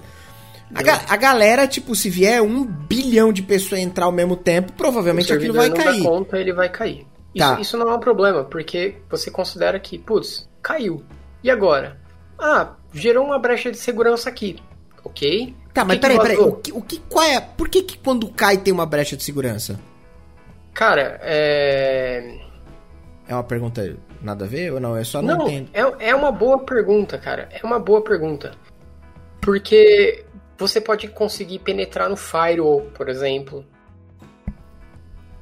A, ga- a galera, tipo, se vier um bilhão de pessoas entrar ao mesmo tempo, provavelmente aquilo vai não cair. dá conta, ele vai cair. Isso, Tá. isso não é um problema, porque você considera que, putz, caiu. E agora? Ah, gerou uma brecha de segurança aqui. Ok. Tá, O mas peraí, peraí. O que, o que, qual é, por que, que quando cai tem uma brecha de segurança? Cara, é. É uma pergunta nada a ver ou não? Eu só não, Não, entendo. é, é uma boa pergunta, cara. É uma boa pergunta. Porque você pode conseguir penetrar no firewall, por exemplo.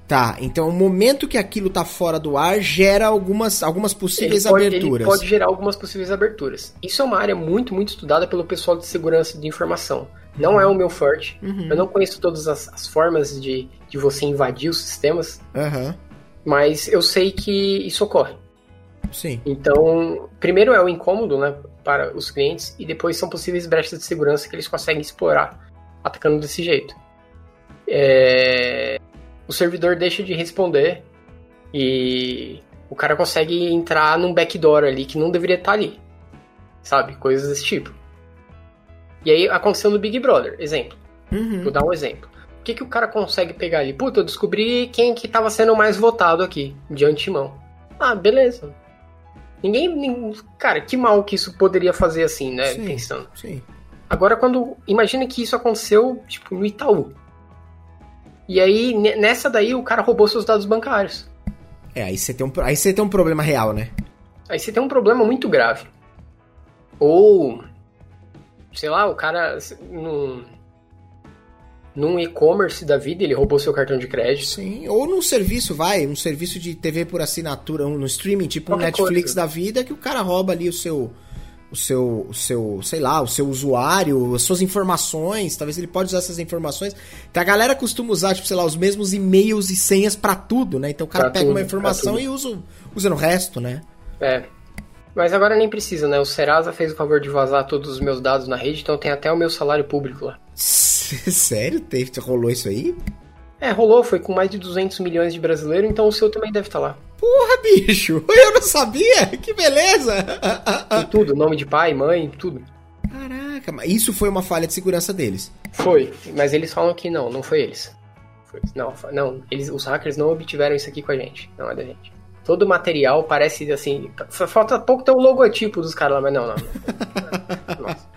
Tá, então o momento que aquilo tá fora do ar gera algumas, algumas possíveis ele pode, aberturas. Ele pode gerar algumas possíveis aberturas. Isso é uma área muito, muito estudada pelo pessoal de segurança de informação. Não é o meu forte. Uhum. Eu não conheço todas as, as formas de, de você invadir os sistemas, Aham, mas eu sei que isso ocorre. sim. Então, primeiro é o incômodo, né, para os clientes, e depois são possíveis brechas de segurança que eles conseguem explorar atacando desse jeito. É, O servidor deixa de responder e o cara consegue entrar num backdoor ali que não deveria estar ali, sabe? Coisas desse tipo. E aí aconteceu no Big Brother, exemplo. Uhum. Vou dar um exemplo. O que, que o cara consegue pegar ali? Puta, eu descobri quem que tava sendo mais votado aqui, de antemão. Ah, beleza. Ninguém, nin- Cara, que mal que isso poderia fazer assim, né? Sim. Pensando. Sim. Agora, quando. Imagina que isso aconteceu, tipo, no Itaú. E aí, ne- nessa daí, o cara roubou seus dados bancários. É, aí você tem um, aí você tem um problema real, né? Aí você tem um problema muito grave. Ou. Sei lá, o cara. Num, num e-commerce da vida, ele roubou seu cartão de crédito. Sim. Ou num serviço, vai, um serviço de TV por assinatura, um, no streaming, tipo um Netflix coisa. da vida, que o cara rouba ali o seu. O seu, o seu, sei lá, o seu usuário, as suas informações, talvez ele pode usar essas informações. Então a galera costuma usar, tipo, sei lá, os mesmos e-mails e senhas pra tudo, né? Então o cara Pra pega tudo, uma informação e usa, usa no resto, né? É. Mas agora nem precisa, né? O Serasa fez o favor de vazar todos os meus dados na rede, então tem até o meu salário público lá. Sério? Teve, rolou isso aí? É, rolou, foi com mais de 200 milhões de brasileiros, então o seu também deve estar lá. Porra, bicho! Eu não sabia! Que beleza! Tem tudo, nome de pai, mãe, tudo. Caraca, mas isso foi uma falha de segurança deles. Foi, mas eles falam que não, não foi eles. Não, não, eles, os hackers não obtiveram isso aqui com a gente, não é da gente. Todo o material parece assim, fa- falta pouco ter o logotipo dos caras lá, mas não, não. não. Nossa.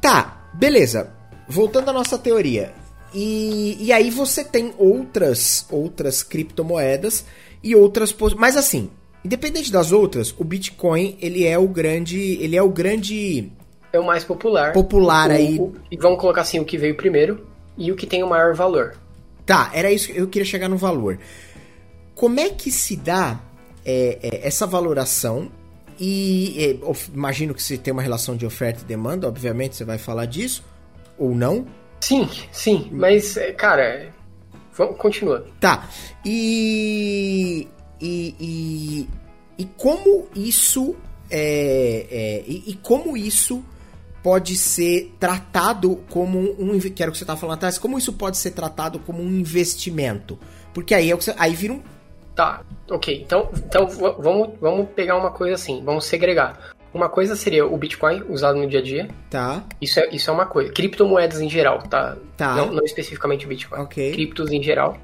Tá, beleza. Voltando à nossa teoria. E, e aí você tem outras outras criptomoedas e outras mas assim, independente das outras, o Bitcoin, ele é o grande, ele é o grande É o mais popular. Popular O- aí. o- e vamos colocar assim, o que veio primeiro e o que tem o maior valor. Tá, era isso que eu queria chegar no valor. Como é que se dá é, é, essa valoração? E é, of- imagino que se tem uma relação de oferta e demanda, obviamente você vai falar disso, ou não. Sim, sim, mas, é, cara, vamos, continua. Tá. E. E. E, e como isso. É, é, e, e como isso pode ser tratado como um. inve- Que você estava falando atrás. Como isso pode ser tratado como um investimento? Porque aí, é você- aí vira um. Tá, ok. Então, então vamos, vamos pegar uma coisa assim, vamos segregar. Uma coisa seria o Bitcoin usado no dia a dia. Tá. Isso é, isso é uma coisa. Criptomoedas em geral, tá? Tá. Não, não especificamente o Bitcoin. Ok. Criptos em geral.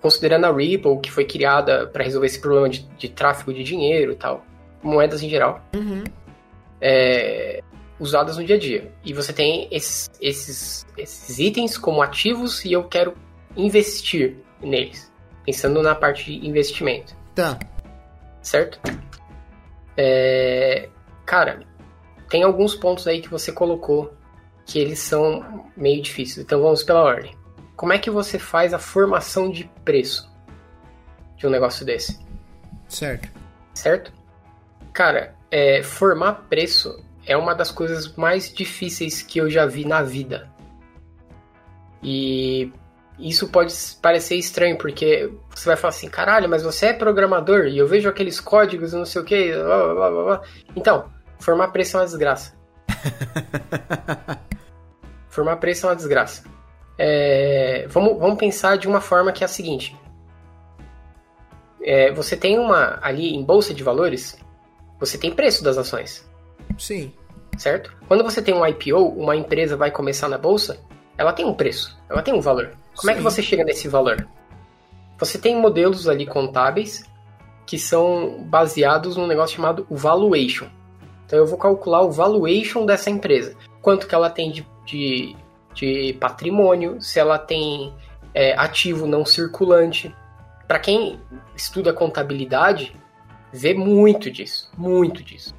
Considerando a Ripple, que foi criada para resolver esse problema de, de tráfico de dinheiro e tal. Moedas em geral. Uhum. é, usadas no dia a dia. E você tem esses, esses, esses itens como ativos e eu quero investir neles. Pensando na parte de investimento, Tá. certo? É, cara, tem alguns pontos aí que você colocou que eles são meio difíceis. Então vamos pela ordem. Como é que você faz a formação de preço de um negócio desse? Certo. certo? Cara, é, formar preço é uma das coisas mais difíceis que eu já vi na vida. E isso pode parecer estranho, porque você vai falar assim, caralho, mas você é programador e eu vejo aqueles códigos e não sei o que. Blá, blá, blá, blá. Então, formar preço é uma desgraça. formar preço é uma desgraça. É, vamos, vamos pensar de uma forma que é a seguinte. É, você tem uma ali em bolsa de valores, você tem preço das ações, Sim. certo? Quando você tem um IPO, uma empresa vai começar na bolsa, ela tem um preço, ela tem um valor. Como é que Sim. você chega nesse valor? Você tem modelos ali contábeis que são baseados num negócio chamado valuation. Então eu vou calcular o valuation dessa empresa. Quanto que ela tem de, de, de patrimônio, se ela tem é, ativo não circulante, para quem estuda contabilidade, vê muito disso, muito disso.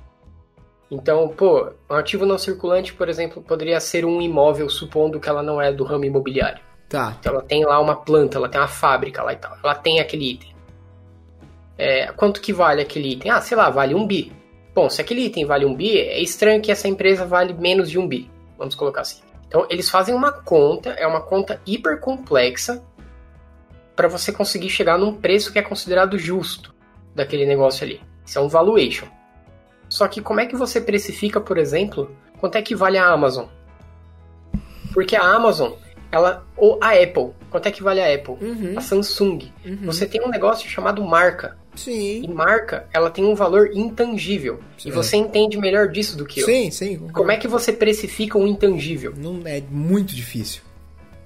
Então, pô, um ativo não circulante, por exemplo, poderia ser um imóvel, supondo que ela não é do ramo imobiliário. Tá. Então ela tem lá uma planta, ela tem uma fábrica lá e tal. Ela tem aquele item. É, quanto que vale aquele item? Ah, sei lá, vale um bi. Bom, se aquele item vale um bi, é estranho que essa empresa vale menos de um bi. Vamos colocar assim. Então eles fazem uma conta, é uma conta hiper complexa para você conseguir chegar num preço que é considerado justo daquele negócio ali. Isso é um valuation. Só que como é que você precifica, por exemplo, quanto é que vale a Amazon? Porque a Amazon, ela ou a Apple, quanto é que vale a Apple? Uhum. A Samsung. Uhum. Você tem um negócio chamado marca. Sim. E marca, ela tem um valor intangível. Sim. E você entende melhor disso do que eu. Sim, sim. Como é que você precifica um intangível? Não é muito difícil.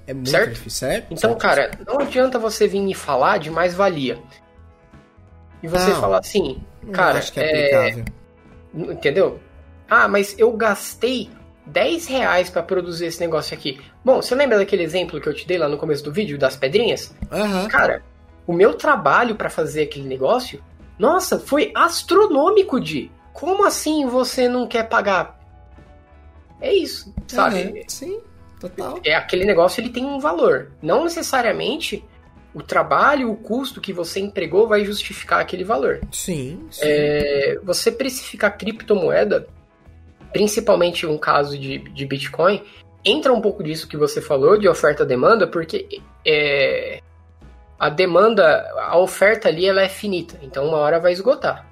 É muito Certo? difícil, certo? Então, Certo. cara, não adianta você vir me falar de mais-valia. E você Não. falar assim, cara, acho que é é, aplicável. Entendeu? Ah, mas eu gastei 10 reais pra produzir esse negócio aqui. Bom, você lembra daquele exemplo que eu te dei lá no começo do vídeo, das pedrinhas? Aham. Cara, o meu trabalho pra fazer aquele negócio, nossa, foi astronômico de. Como assim você não quer pagar? É isso, sabe? Aham. Sim, total. é aquele negócio ele tem um valor. Não necessariamente o trabalho, o custo que você empregou vai justificar aquele valor. Sim, sim. É, você precificar criptomoeda, principalmente um caso de, de Bitcoin, entra um pouco disso que você falou, de oferta-demanda, porque é, a demanda, a oferta ali ela é finita, então uma hora vai esgotar,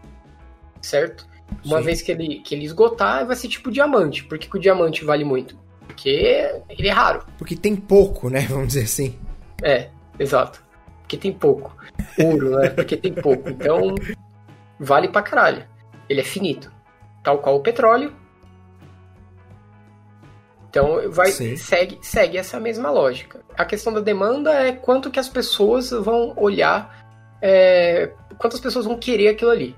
certo? Uma Sim. vez que ele, que ele esgotar, vai ser tipo diamante. Por que, que o diamante vale muito? Porque ele é raro. Porque tem pouco, né? Vamos dizer assim. É, exato. Porque tem pouco. Ouro, né? Porque tem pouco. Então, vale pra caralho. Ele é finito. Tal qual o petróleo. Então, vai, Sim. segue, segue essa mesma lógica. A questão da demanda é quanto que as pessoas vão olhar, é, quantas pessoas vão querer aquilo ali.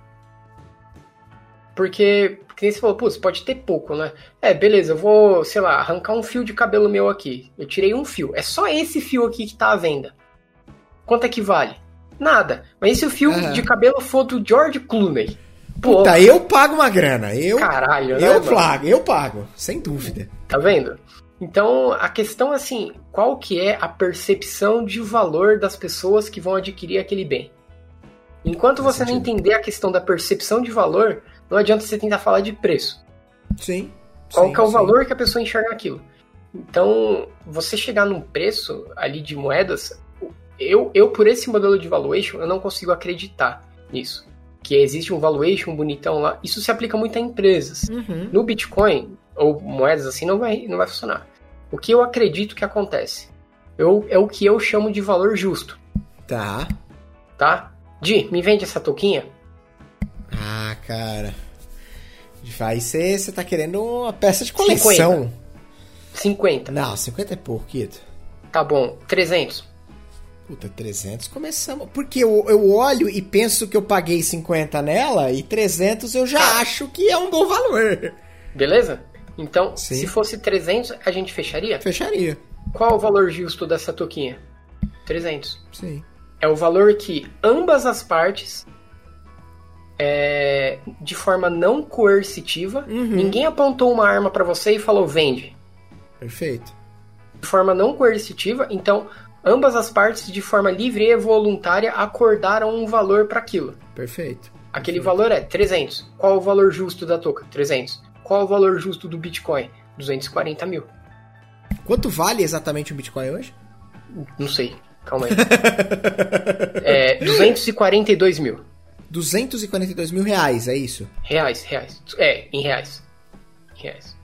Porque, que nem você falou, putz, pode ter pouco, né? É, beleza, eu vou, sei lá, arrancar um fio de cabelo meu aqui. Eu tirei um fio. É só esse fio aqui que tá à venda. Quanto é que vale? Nada. Mas e se o fio Aham. de cabelo for do George Clooney? Pô, Puta, eu pago uma grana. Eu, caralho, né? eu mano? pago, eu pago. Sem dúvida. Tá vendo? Então, a questão é assim, qual que é a percepção de valor das pessoas que vão adquirir aquele bem? Enquanto Faz você não entender a questão da percepção de valor, não adianta você tentar falar de preço. Sim. Qual sim, que é o sim. valor que a pessoa enxerga aquilo? Então, você chegar num preço ali de moedas, eu, eu por esse modelo de valuation, eu não consigo acreditar nisso. Que existe um valuation bonitão lá. Isso se aplica muito a empresas. Uhum. No Bitcoin, ou moedas assim, não vai, não vai funcionar. O que eu acredito que acontece? Eu, é o que eu chamo de valor justo, Tá. tá? Di, me vende essa touquinha? Ah, cara. Aí você você tá querendo uma peça de coleção. 50. Não, 50 é pouco, Kito. Tá bom. 300. Puta, 300 começamos. Porque eu, eu olho e penso que eu paguei 50 nela e 300 eu já Tá. acho que é um bom valor. Beleza? Então, Sim. se fosse 300, a gente fecharia? Fecharia. Qual o valor justo dessa touquinha? 300. Sim. É o valor que ambas as partes, é, de forma não coercitiva, Uhum. ninguém apontou uma arma pra você e falou vende. Perfeito. De forma não coercitiva, então ambas as partes, de forma livre e voluntária, acordaram um valor para aquilo. Perfeito. Aquele valor é 300. Qual o valor justo da touca? 300. Qual o valor justo do Bitcoin? 240 mil. Quanto vale exatamente o Bitcoin hoje? Não sei. Calma aí. é, 242 mil. 242 mil reais, é isso? Reais, reais. É, em reais. Em reais.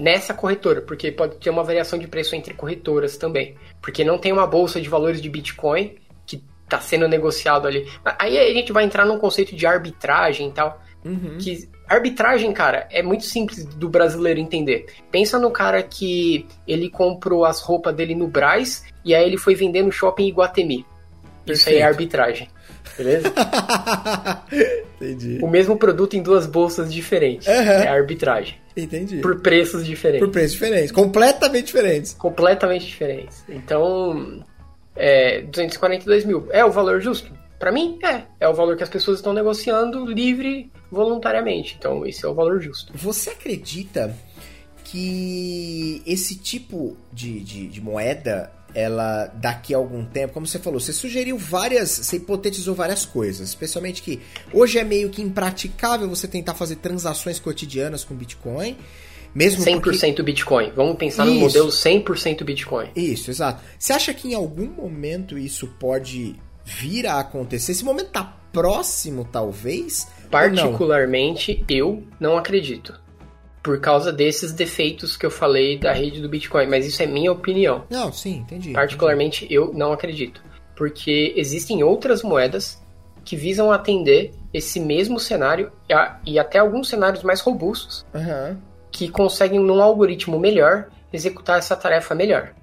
Nessa corretora, porque pode ter uma variação de preço entre corretoras também. Porque não tem uma bolsa de valores de Bitcoin que está sendo negociado ali. Aí a gente vai entrar num conceito de arbitragem e tal. Uhum. Que arbitragem, cara, é muito simples do brasileiro entender. Pensa no cara que ele comprou as roupas dele no Braz e aí ele foi vender no shopping Iguatemi. Isso aí é Perfeito. arbitragem. Beleza? Entendi. o mesmo produto em duas bolsas diferentes. Aham. É arbitragem. Entendi. Por preços diferentes. Por preços diferentes. Completamente diferentes. Completamente diferentes. Então, é, 242 mil. É o valor justo? Para mim, é. É o valor que as pessoas estão negociando livre, voluntariamente. Então, esse é o valor justo. Você acredita que esse tipo de, de, de moeda ela daqui a algum tempo, como você falou, você sugeriu várias, você hipotetizou várias coisas, especialmente que hoje é meio que impraticável você tentar fazer transações cotidianas com Bitcoin, mesmo 100% porque... Bitcoin. Vamos pensar no modelo 100% Bitcoin. Isso, exato. Você acha que em algum momento isso pode vir a acontecer? Esse momento tá próximo, talvez? Particularmente, não? eu não acredito por causa desses defeitos que eu falei da rede do Bitcoin, mas isso é minha opinião. Não, sim, entendi. Particularmente entendi. eu não acredito, porque existem outras moedas que visam atender esse mesmo cenário e até alguns cenários mais robustos uhum. que conseguem num algoritmo melhor executar essa tarefa melhor.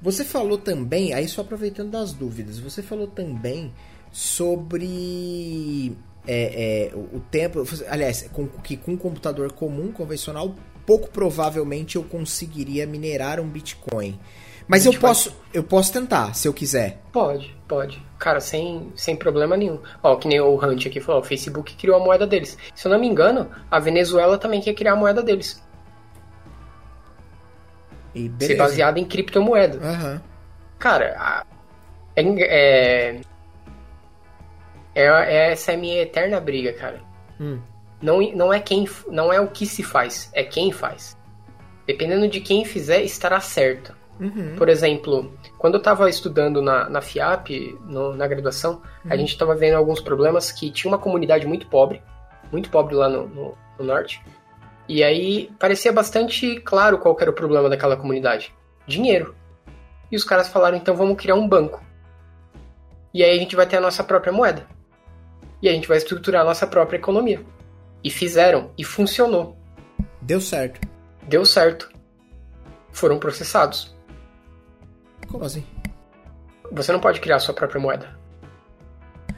Você falou também, aí só aproveitando das dúvidas, você falou também sobre é, é, o tempo. Aliás, com, que com um computador comum, convencional, pouco provavelmente eu conseguiria minerar um Bitcoin. Mas Bitcoin. eu posso, eu posso tentar, se eu quiser. Pode, pode. Cara, sem, sem problema nenhum. Ó, que nem o Hunt aqui falou, o Facebook criou a moeda deles. Se eu não me engano, a Venezuela também quer criar a moeda deles. E Ser baseada em criptomoeda. Uhum. Cara, é, é é, é essa é a minha eterna briga, cara. Hum. Não, não, é quem, não é o que se faz, é quem faz. Dependendo de quem fizer, estará certo. Uhum. Por exemplo, quando eu estava estudando na, na FIAP, no, na graduação, uhum. a gente estava vendo alguns problemas que tinha uma comunidade muito pobre, muito pobre lá no, no, no norte. E aí parecia bastante claro qual era o problema daquela comunidade: dinheiro. E os caras falaram, então vamos criar um banco. E aí a gente vai ter a nossa própria moeda e a gente vai estruturar a nossa própria economia. E fizeram, e funcionou. Deu certo. Deu certo. Foram processados. Como assim? Você não pode criar sua própria moeda.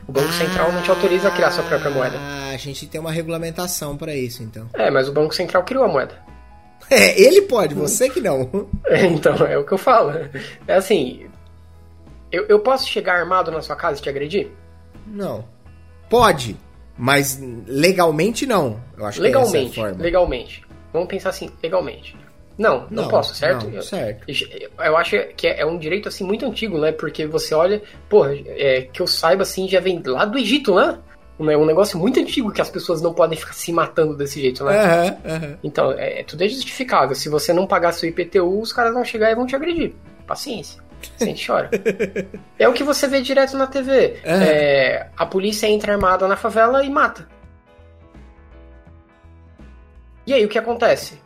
O Banco Central não te autoriza a criar sua própria moeda. Ah, a gente tem uma regulamentação para isso, então. É, mas o Banco Central criou a moeda. É, ele pode, você que não. É, então, é o que eu falo. É assim, eu, eu posso chegar armado na sua casa e te agredir? Não. Pode, mas legalmente não. Eu acho legalmente, que é essa legalmente. Vamos pensar assim, legalmente. Não, não, não posso, certo? Não, certo. Eu, eu, acho que é um direito assim muito antigo, né? Porque você olha, porra, é, que eu saiba assim, já vem lá do Egito, né? Um negócio muito antigo que as pessoas não podem ficar se matando desse jeito, né? Uhum, uhum. Então, é, tudo é justificável. Se você não pagar seu IPTU, os caras vão chegar e vão te agredir. Paciência. Sente chora. é o que você vê direto na TV. É, a polícia entra armada na favela e mata. E aí o que acontece?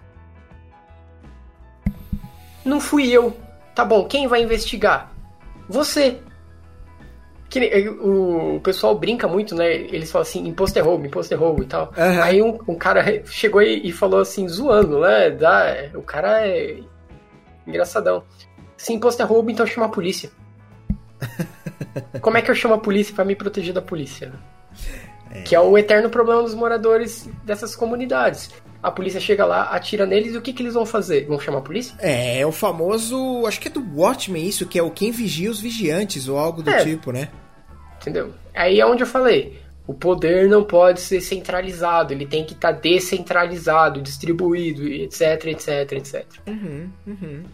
Não fui eu. Tá bom, quem vai investigar? Você. Que, o, pessoal brinca muito, né? Eles falam assim, imposto é roubo, imposto é roubo e tal. Uhum. Aí um, um, cara chegou e, e, falou assim, zoando, né? Dá, o cara é engraçadão. Se imposto é roubo, então chama a polícia. Como é que eu chamo a polícia para me proteger da polícia? É. Que é o eterno problema dos moradores dessas comunidades. A polícia chega lá, atira neles e o que, que eles vão fazer? Vão chamar a polícia? É, é o famoso. Acho que é do Watchmen isso, que é o quem vigia os vigiantes ou algo do é. tipo, né? Entendeu? Aí é onde eu falei. O poder não pode ser centralizado, ele tem que estar tá descentralizado, distribuído, etc, etc, etc. Uhum, uhum.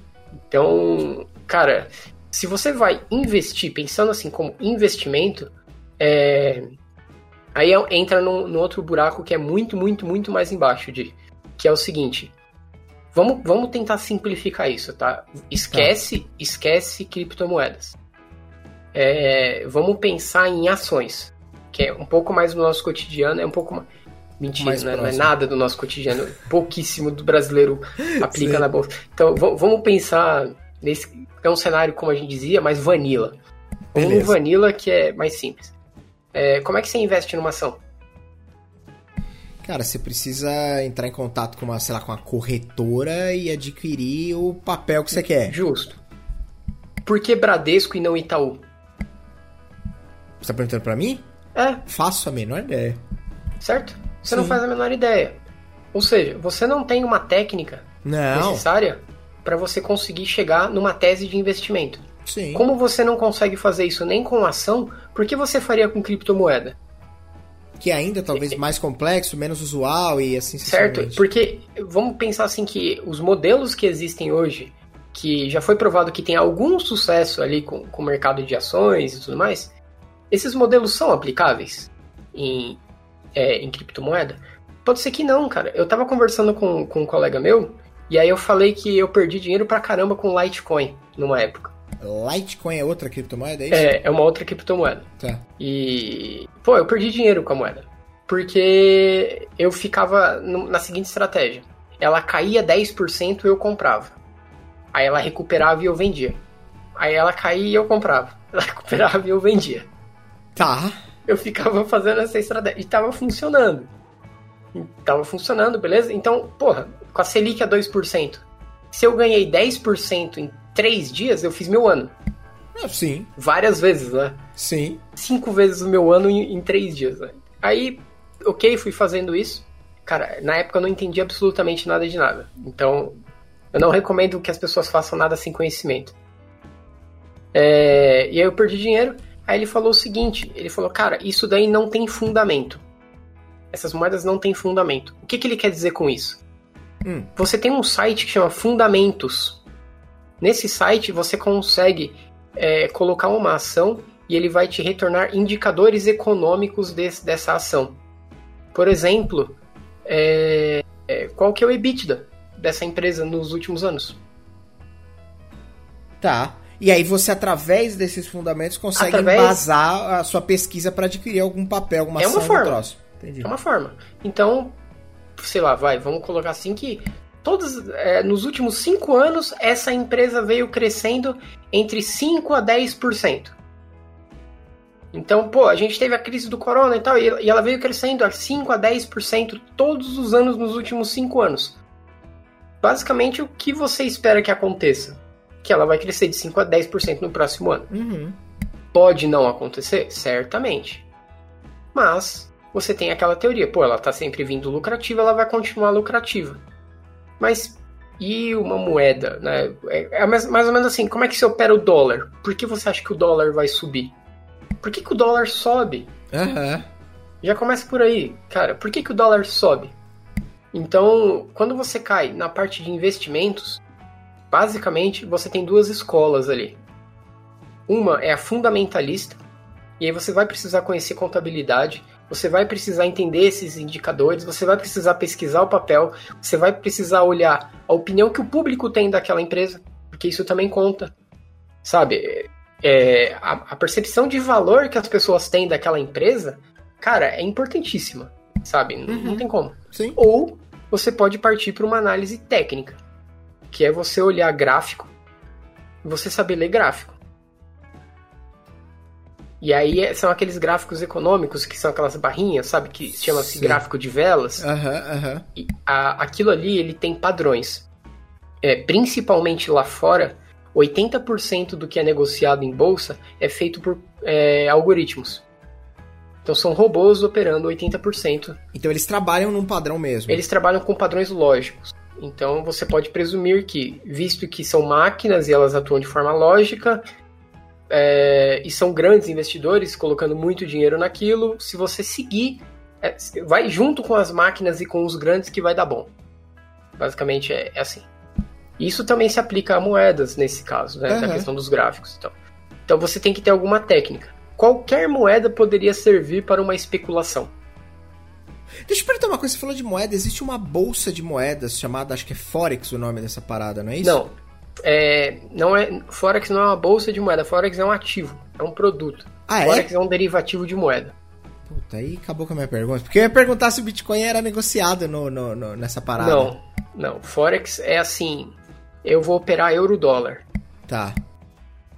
Então, cara, se você vai investir, pensando assim como investimento, é... aí é, entra no, no, outro buraco que é muito, muito, muito mais embaixo de que é o seguinte. Vamos, vamos tentar simplificar isso, tá? Esquece, esquece criptomoedas. É, vamos pensar em ações, que é um pouco mais do nosso cotidiano, é um pouco mais Mentira, né? não é nada do nosso cotidiano. Pouquíssimo do brasileiro aplica Sim. na bolsa. Então, vamos pensar nesse. É um cenário, como a gente dizia, mais vanilla. Vamos no vanilla que é mais simples. É, como é que você investe numa ação? Cara, você precisa entrar em contato com uma, sei lá, com uma corretora e adquirir o papel que você quer. Justo. Por que Bradesco e não Itaú? Você tá perguntando pra mim? É. Faço a menor ideia. Certo? Você Sim. não faz a menor ideia. Ou seja, você não tem uma técnica não. necessária para você conseguir chegar numa tese de investimento. Sim. Como você não consegue fazer isso nem com ação, por que você faria com criptomoeda? Que ainda talvez mais complexo, menos usual e assim Certo, porque vamos pensar assim que os modelos que existem hoje, que já foi provado que tem algum sucesso ali com, com o mercado de ações e tudo mais, esses modelos são aplicáveis em, é, em criptomoeda? Pode ser que não, cara. Eu tava conversando com, com um colega meu, e aí eu falei que eu perdi dinheiro pra caramba com Litecoin numa época. Litecoin é outra criptomoeda, é isso? É, é uma outra criptomoeda. Tá. E, pô, eu perdi dinheiro com a moeda. Porque eu ficava na seguinte estratégia: ela caía 10% e eu comprava. Aí ela recuperava e eu vendia. Aí ela caía e eu comprava. Ela recuperava e eu vendia. Tá. Eu ficava fazendo essa estratégia. E tava funcionando. E Tava funcionando, beleza? Então, porra, com a Selic a 2%, se eu ganhei 10% em 3 dias, eu fiz meu ano. Ah, sim, Várias vezes, né? sim. cinco vezes o meu ano em, em três dias. né? Aí, ok, fui fazendo isso. Cara, na época eu não entendi absolutamente nada de nada. Então, eu não recomendo que as pessoas façam nada sem conhecimento. É, e aí eu perdi dinheiro. Aí ele falou o seguinte: ele falou, cara, isso daí não tem fundamento. Essas moedas não têm fundamento. O que, que ele quer dizer com isso? Hum. Você tem um site que chama Fundamentos. Nesse site você consegue é, colocar uma ação e ele vai te retornar indicadores econômicos desse- dessa ação. Por exemplo, é, é, qual que é o EBITDA dessa empresa nos últimos anos? Tá. E aí você, através desses fundamentos, consegue Através- embasar a sua pesquisa para adquirir algum papel, alguma É uma forma. É uma forma. Então, sei lá, vai, vamos colocar assim que todos, é, nos últimos cinco anos essa empresa veio crescendo entre 5 a 10%. Então, pô, a gente teve a crise do corona e tal, e e ela veio crescendo a 5 a 10% todos os anos nos últimos cinco anos. Basicamente, o que você espera que aconteça? Que ela vai crescer de 5 a 10% no próximo ano. Uhum. Pode não acontecer? Certamente. Mas você tem aquela teoria, pô, ela tá sempre vindo lucrativa, ela vai continuar lucrativa. Mas e uma moeda, né? É, é mais, mais ou menos assim, como é que se opera o dólar? Por que você acha que o dólar vai subir? Por que, que o dólar sobe? Aham. Já começa por aí, cara. Por que, que o dólar sobe? Então, quando você cai na parte de investimentos, basicamente você tem duas escolas ali. Uma é a fundamentalista, e aí você vai precisar conhecer contabilidade, você vai precisar entender esses indicadores, você vai precisar pesquisar o papel, você vai precisar olhar a opinião que o público tem daquela empresa, porque isso também conta. Sabe? É, a, a percepção de valor que as pessoas têm daquela empresa cara, é importantíssima, sabe? N- Não Uhum. tem como. Sim. Ou você pode partir para uma análise técnica, que é você olhar gráfico e você saber ler gráfico. E aí é- são aqueles gráficos econômicos que são aquelas barrinhas, sabe? Que chama-se gráfico de velas. Aham, aham. E a- aquilo ali ele tem padrões. É, principalmente lá fora, 80% do que é negociado em bolsa é feito por é, algoritmos. Então são robôs operando 80%. Então eles trabalham num padrão mesmo. Eles trabalham com padrões lógicos. Então você pode presumir que, visto que são máquinas e elas atuam de forma lógica, é, e são grandes investidores colocando muito dinheiro naquilo, se você seguir, é, vai junto com as máquinas e com os grandes que vai dar bom. Basicamente é, é assim. Isso também se aplica a moedas nesse caso, né? Da Aham. questão dos gráficos. Então. então você tem que ter alguma técnica. Qualquer moeda poderia servir para uma especulação. Deixa eu perguntar uma coisa, você falou de moeda, existe uma bolsa de moedas chamada, acho que é Forex o nome dessa parada, não é isso? Não. É, não é, Forex não é uma bolsa de moeda, Forex é um ativo, é um produto. Ah, é? Forex é um derivativo de moeda. Puta, aí acabou com a minha pergunta. Porque eu ia perguntar se o Bitcoin era negociado no, no- no- nessa parada. Não, não. Forex é assim, eu vou operar euro-dólar. Tá.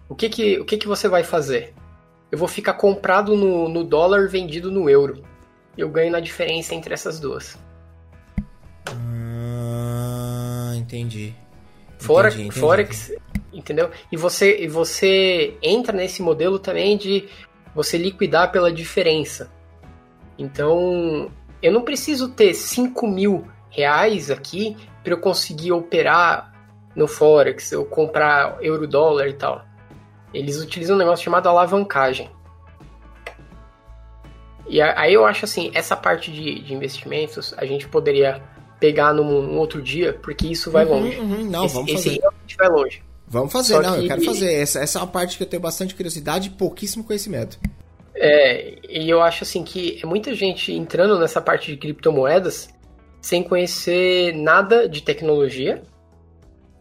O que que, o que que você vai fazer? Eu vou ficar comprado no, no dólar vendido no euro. Eu ganho na diferença entre essas duas. Ah, entendi. Fora, Entendi, entendi, Forex, entendeu? E você, e você entra nesse modelo também de você liquidar pela diferença. Então, eu não preciso ter 5 mil reais aqui para eu conseguir operar no Forex, eu comprar euro-dólar e tal. eles utilizam um negócio chamado alavancagem. E aí eu acho assim, essa parte de, de investimentos a gente poderia pegar num, num, outro dia, porque isso vai Uhum, longe. uhum, não, esse, vamos esse fazer. realmente vai longe. Vamos fazer, Só não, eu que- quero fazer. Essa, essa é uma parte que eu tenho bastante curiosidade e pouquíssimo conhecimento. É, e eu acho assim que é muita gente entrando nessa parte de criptomoedas sem conhecer nada de tecnologia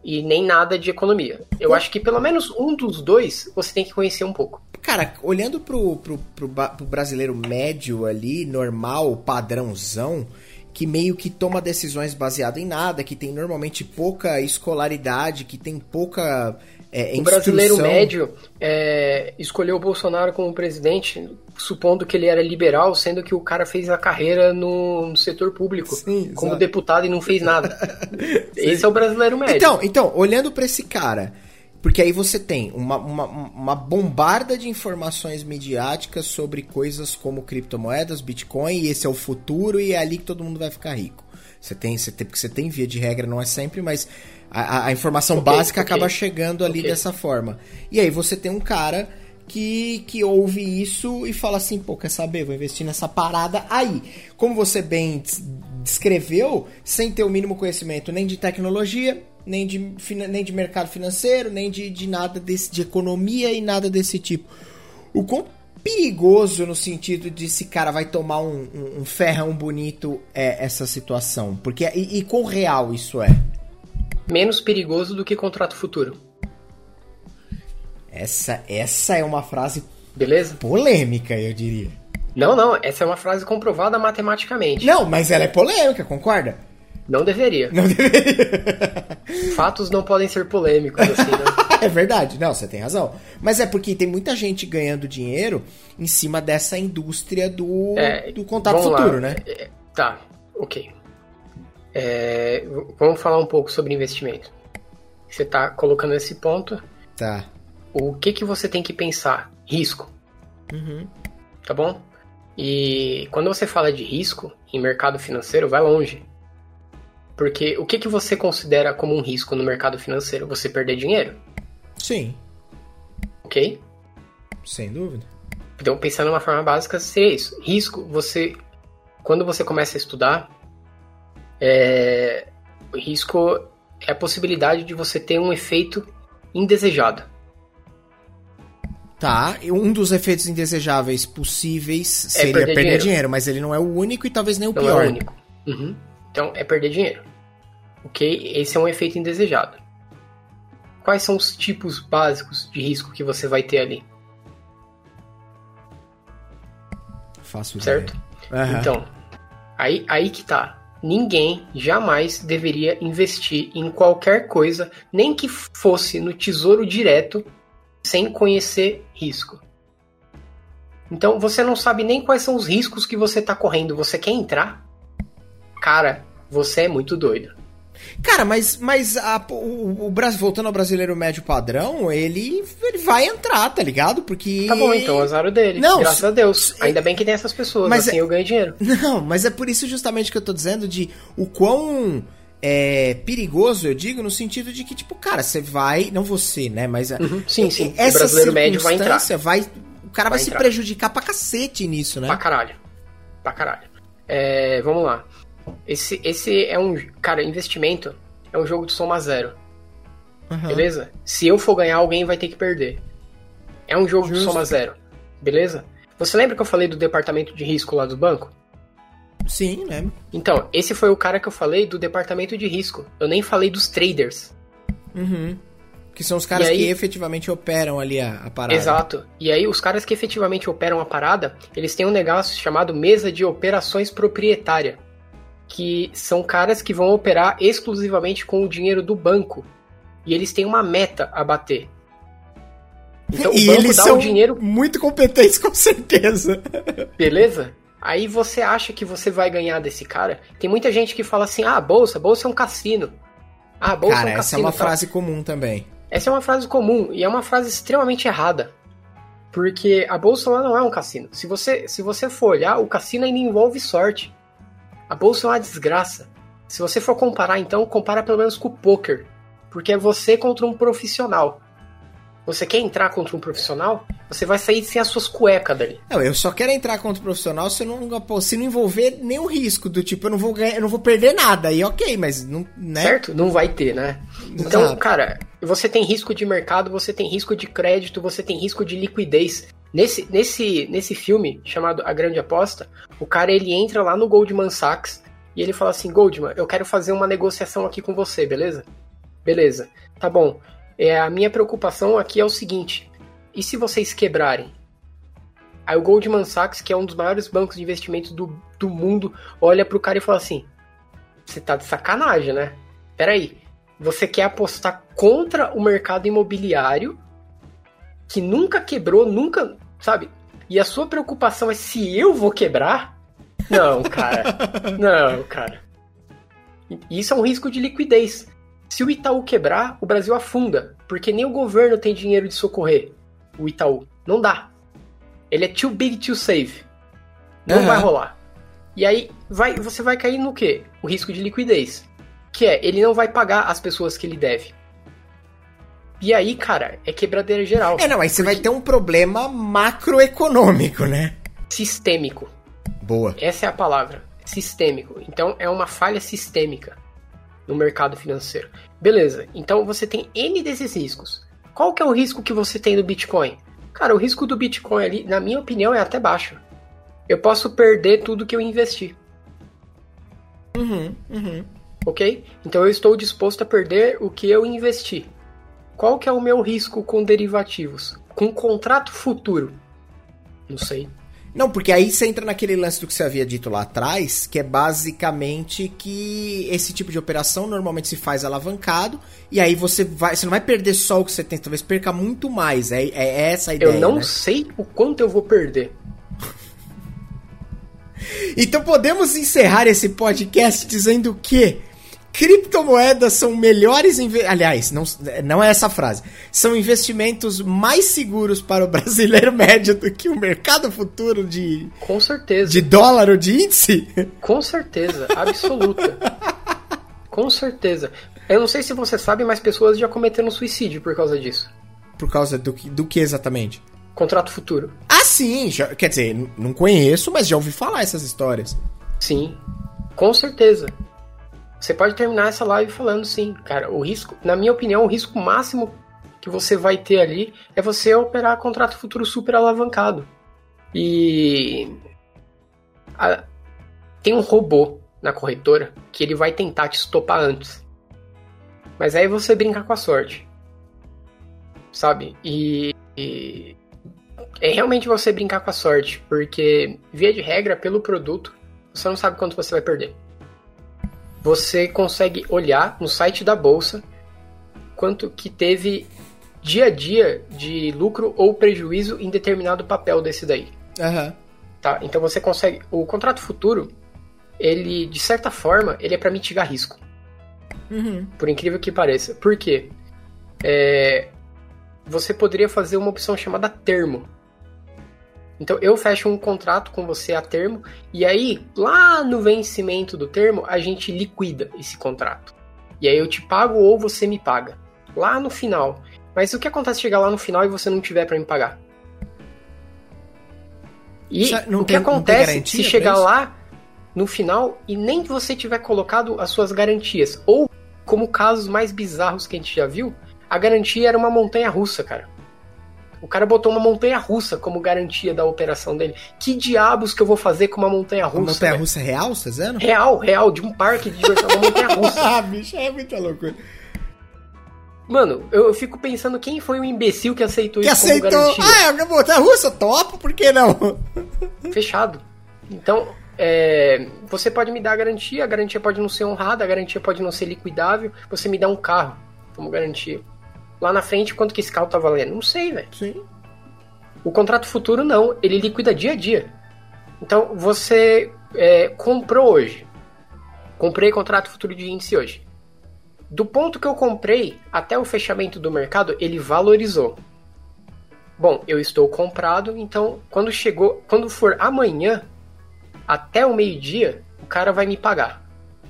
e nem nada de economia. Eu acho que pelo menos um dos dois você tem que conhecer um pouco. Cara, olhando pro, pro, pro, pro brasileiro médio ali, normal, padrãozão, que meio que toma decisões baseado em nada, que tem normalmente pouca escolaridade, que tem pouca é, O brasileiro instrução. médio é, escolheu o Bolsonaro como presidente, supondo que ele era liberal, sendo que o cara fez a carreira no, no setor público, Sim, como exato. deputado e não fez nada. Esse é o brasileiro médio. Então, então, olhando pra esse cara, porque aí você tem uma, uma, uma bombarda de informações midiáticas sobre coisas como criptomoedas, Bitcoin, e esse é o futuro e é ali que todo mundo vai ficar rico. Você tem, você tem, porque você tem via de regra, não é sempre, mas a, a- informação Ok, básica ok. acaba chegando ali Ok. dessa forma. E aí você tem um cara que, que ouve isso e fala assim, pô, quer saber, vou investir nessa parada aí. Como você bem des- descreveu, sem ter o mínimo conhecimento nem de tecnologia, nem de, nem de mercado financeiro, nem de, de nada desse, de economia e nada desse tipo. O quão perigoso no sentido de esse cara vai tomar um, um, um ferrão bonito é essa situação? Porque e, e quão real isso é? Menos perigoso do que contrato futuro. Essa, essa é uma frase Beleza? polêmica, eu diria. Não, não, essa é uma frase comprovada matematicamente. Não, mas ela é polêmica, concorda? Não deveria. Não deveria. Fatos não podem ser polêmicos, assim, né? é verdade, não, você tem razão. Mas é porque tem muita gente ganhando dinheiro em cima dessa indústria do, É, do contato vamos lá. futuro, né? É, Tá, ok. É, vamos falar um pouco sobre investimento. Você está colocando esse ponto. Tá. O que, que você tem que pensar? Risco, Uhum. tá bom? E quando você fala de risco em mercado financeiro, vai longe. Porque o que, que você considera como um risco no mercado financeiro? Você perder dinheiro, Sim, ok? sem dúvida. Então, pensando de uma forma básica, seria isso. Risco, você. Quando você começa a estudar, é, o risco é a possibilidade de você ter um efeito indesejado. Tá, um dos efeitos indesejáveis possíveis seria perder perder, dinheiro. dinheiro. mas ele não é o único e talvez nem o Não pior. é o único. Uhum. Então, é perder dinheiro. Ok? Esse é um efeito indesejado. Quais são os tipos básicos de risco que você vai ter ali? Faço Certo? Aham. Então, aí, aí que tá. Ninguém jamais deveria investir em qualquer coisa, nem que fosse no tesouro direto, sem conhecer risco. Então você não sabe nem quais são os riscos que você tá correndo. Você quer entrar? Cara, você é muito doido. Cara, mas, mas a- o, o Brasil, voltando ao brasileiro médio padrão, ele, ele vai entrar, tá ligado? Porque. Tá bom, então, azar o dele. Não, Graças a Deus. Ainda bem que tem essas pessoas, Mas assim é- eu ganho dinheiro. Não, mas é por isso justamente que eu tô dizendo de o quão é, perigoso, eu digo, no sentido de que, tipo, cara, você vai. Não você, né? Mas. Uhum, sim, sim. O Essa brasileiro médio vai entrar. vai. O cara vai, Vai se entrar. prejudicar pra cacete nisso, né? Pra caralho. Pra caralho. É, vamos lá. Esse, esse é um. Cara, investimento é um jogo de soma zero. Aham. Beleza? Se eu for ganhar, alguém vai ter que perder. É um jogo de Justo. soma zero. Beleza? Você lembra que eu falei do departamento de risco lá do banco? Sim, né? Então, esse foi o cara que eu falei do departamento de risco. Eu nem falei dos traders. Uhum. Que são os caras aí- que efetivamente operam ali a, a parada. Exato. E aí, os caras que efetivamente operam a parada, eles têm um negócio chamado mesa de operações proprietária. Que são caras que vão operar exclusivamente com o dinheiro do banco. E eles têm uma meta a bater. Então, e o banco eles dá são o dinheiro, muito competentes, com certeza. beleza? Aí você acha que você vai ganhar desse cara? Tem muita gente que fala assim: ah, bolsa, bolsa é um cassino. Ah, bolsa Cara, é um essa é cassino. uma tal. frase comum também. Essa é uma frase comum e é uma frase extremamente errada. Porque a bolsa ela não é um cassino. Se você, se você for olhar, o cassino ainda envolve sorte. A bolsa é uma desgraça. Se você for comparar, então, compara pelo menos com o poker. Porque é você contra um profissional. Você quer entrar contra um profissional? Você vai sair sem as suas cuecas dali. Não, eu só quero entrar contra o profissional se não, se não envolver nenhum risco do tipo, eu não vou ganhar, eu não vou perder nada. E ok, mas não, né? Certo? Não vai ter, né? Então, Exato. cara, você tem risco de mercado, você tem risco de crédito, você tem risco de liquidez. Nesse, nesse, nesse filme chamado A Grande Aposta, o cara ele entra lá no Goldman Sachs e ele fala assim: Goldman, eu quero fazer uma negociação aqui com você, beleza? Beleza, tá bom. É, a minha preocupação aqui é o seguinte: e se vocês quebrarem? Aí o Goldman Sachs, que é um dos maiores bancos de investimentos do, do mundo, olha pro cara e fala assim: Você tá de sacanagem, né? Peraí, você quer apostar contra o mercado imobiliário que nunca quebrou, nunca, sabe? E a sua preocupação é se eu vou quebrar? Não, cara. Não, cara. Isso é um risco de liquidez. Se o Itaú quebrar, o Brasil afunda, porque nem o governo tem dinheiro de socorrer o Itaú. Não dá. Ele é too big to save. Não uhum. vai rolar. E aí vai, você vai cair no quê? O risco de liquidez. Que é, ele não vai pagar as pessoas que ele deve. E aí, cara, é quebradeira geral. É, não, aí você vai ter um problema macroeconômico, né? Sistêmico. Boa. Essa é a palavra. Sistêmico. Então é uma falha sistêmica no mercado financeiro. Beleza, então você tem N desses riscos. Qual que é o risco que você tem do Bitcoin? Cara, o risco do Bitcoin ali, na minha opinião, é até baixo. Eu posso perder tudo que eu investi. Uhum, uhum. Ok? Então eu estou disposto a perder o que eu investi. Qual que é o meu risco com derivativos? Com contrato futuro? Não sei. Não, porque aí você entra naquele lance do que você havia dito lá atrás, que é basicamente que esse tipo de operação normalmente se faz alavancado, e aí você vai. Você não vai perder só o que você tem, talvez perca muito mais. É, é essa a ideia. Eu não né? sei o quanto eu vou perder. então podemos encerrar esse podcast dizendo que criptomoedas são melhores aliás não, não é essa frase. São investimentos mais seguros para o brasileiro médio do que o mercado futuro de com certeza. de dólar ou de índice? Com certeza absoluta. Com certeza. Eu não sei se você sabe mas pessoas já cometeram suicídio por causa disso. Por causa do que do que exatamente? Contrato futuro. Ah sim já, quer dizer não conheço mas já ouvi falar essas histórias. Sim com certeza você pode terminar essa live falando sim, cara, o risco, na minha opinião, o risco máximo que você vai ter ali é você operar contrato futuro super alavancado. E a, tem um robô na corretora que ele vai tentar te estopar antes. Mas aí você brinca com a sorte. Sabe? E, e é realmente você brincar com a sorte, porque via de regra, pelo produto, você não sabe quanto você vai perder você consegue olhar no site da bolsa quanto que teve dia a dia de lucro ou prejuízo em determinado papel desse daí. Uhum. Tá, então você consegue. O contrato futuro, ele, de certa forma, ele é para mitigar risco. Uhum. Por incrível que pareça. Por quê? É, você poderia fazer uma opção chamada termo. Então eu fecho um contrato com você a termo e aí lá no vencimento do termo a gente liquida esse contrato. E aí eu te pago ou você me paga. Lá no final. Mas o que acontece se chegar lá no final e você não tiver para me pagar? E o que acontece se chegar lá no final e nem você tiver colocado as suas garantias? Ou, como casos mais bizarros que a gente já viu, a garantia era uma montanha russa, cara. O cara botou uma montanha russa como garantia da operação dele. Que diabos que eu vou fazer com uma montanha russa? Uma montanha russa real, você tá? Real, real, de um parque de diversão, uma montanha russa. ah, bicho, é muita loucura. Mano, eu, eu, fico pensando quem foi o imbecil que aceitou que isso aceitou... como garantia. Ah, é uma montanha russa, topo, por que não? Fechado. Então, é, você pode me dar a garantia, a garantia pode não ser honrada, a garantia pode não ser liquidável, você me dá um carro como garantia lá na frente quanto que esse carro tá valendo? Não sei, velho. Sim. O contrato futuro não, ele liquida dia a dia. Então você é, comprou hoje. Comprei contrato futuro de índice hoje. Do ponto que eu comprei até o fechamento do mercado, ele valorizou. Bom, eu estou comprado, então quando chegou, quando for amanhã, até o meio-dia, o cara vai me pagar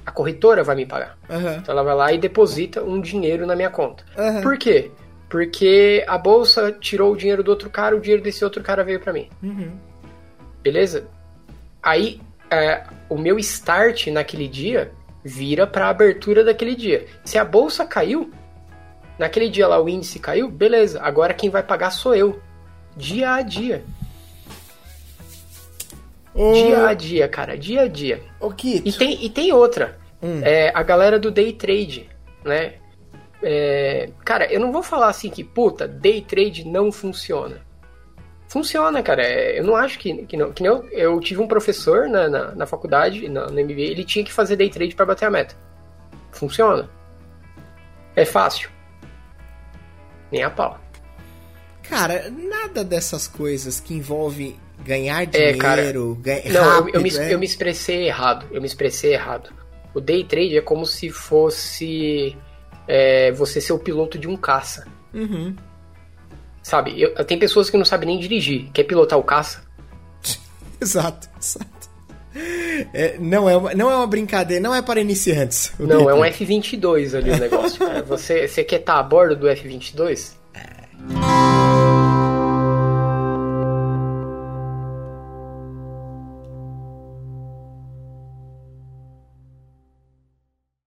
a corretora vai me pagar. Uhum. Então ela vai lá e deposita um dinheiro na minha conta. Uhum. Por quê? Porque a bolsa tirou o dinheiro do outro cara, o dinheiro desse outro cara veio para mim. Uhum. Beleza? Aí, é, o meu start naquele dia vira para a abertura daquele dia. Se a bolsa caiu, naquele dia lá o índice caiu, beleza. Agora quem vai pagar sou eu. Dia a dia. Ô, Dia a dia, cara. Dia a dia. ô Kito. E tem, e tem outra. Hum. É, a galera do day trade, né? É, cara, eu não vou falar assim que, puta, day trade não funciona. Funciona, cara. É, eu não acho que, que não. Que eu, eu tive um professor na, na, na faculdade, na, no MBA, ele tinha que fazer day trade para bater a meta. Funciona. É fácil. Nem a pau. Cara, nada dessas coisas que envolve ganhar É, cara. dinheiro, ganhar Não, eu- rápido, eu, me, é. eu me expressei errado. Eu me expressei errado. O day trade é como se fosse é, você ser o piloto de um caça. Uhum. Sabe? Eu, tem pessoas que não sabem nem dirigir. Quer pilotar o caça? Exato, exato. É, não, é uma, não é uma brincadeira, não é para iniciantes. Não, é um Deadpool. F-22 ali o negócio. Você, você quer estar a bordo do F-22?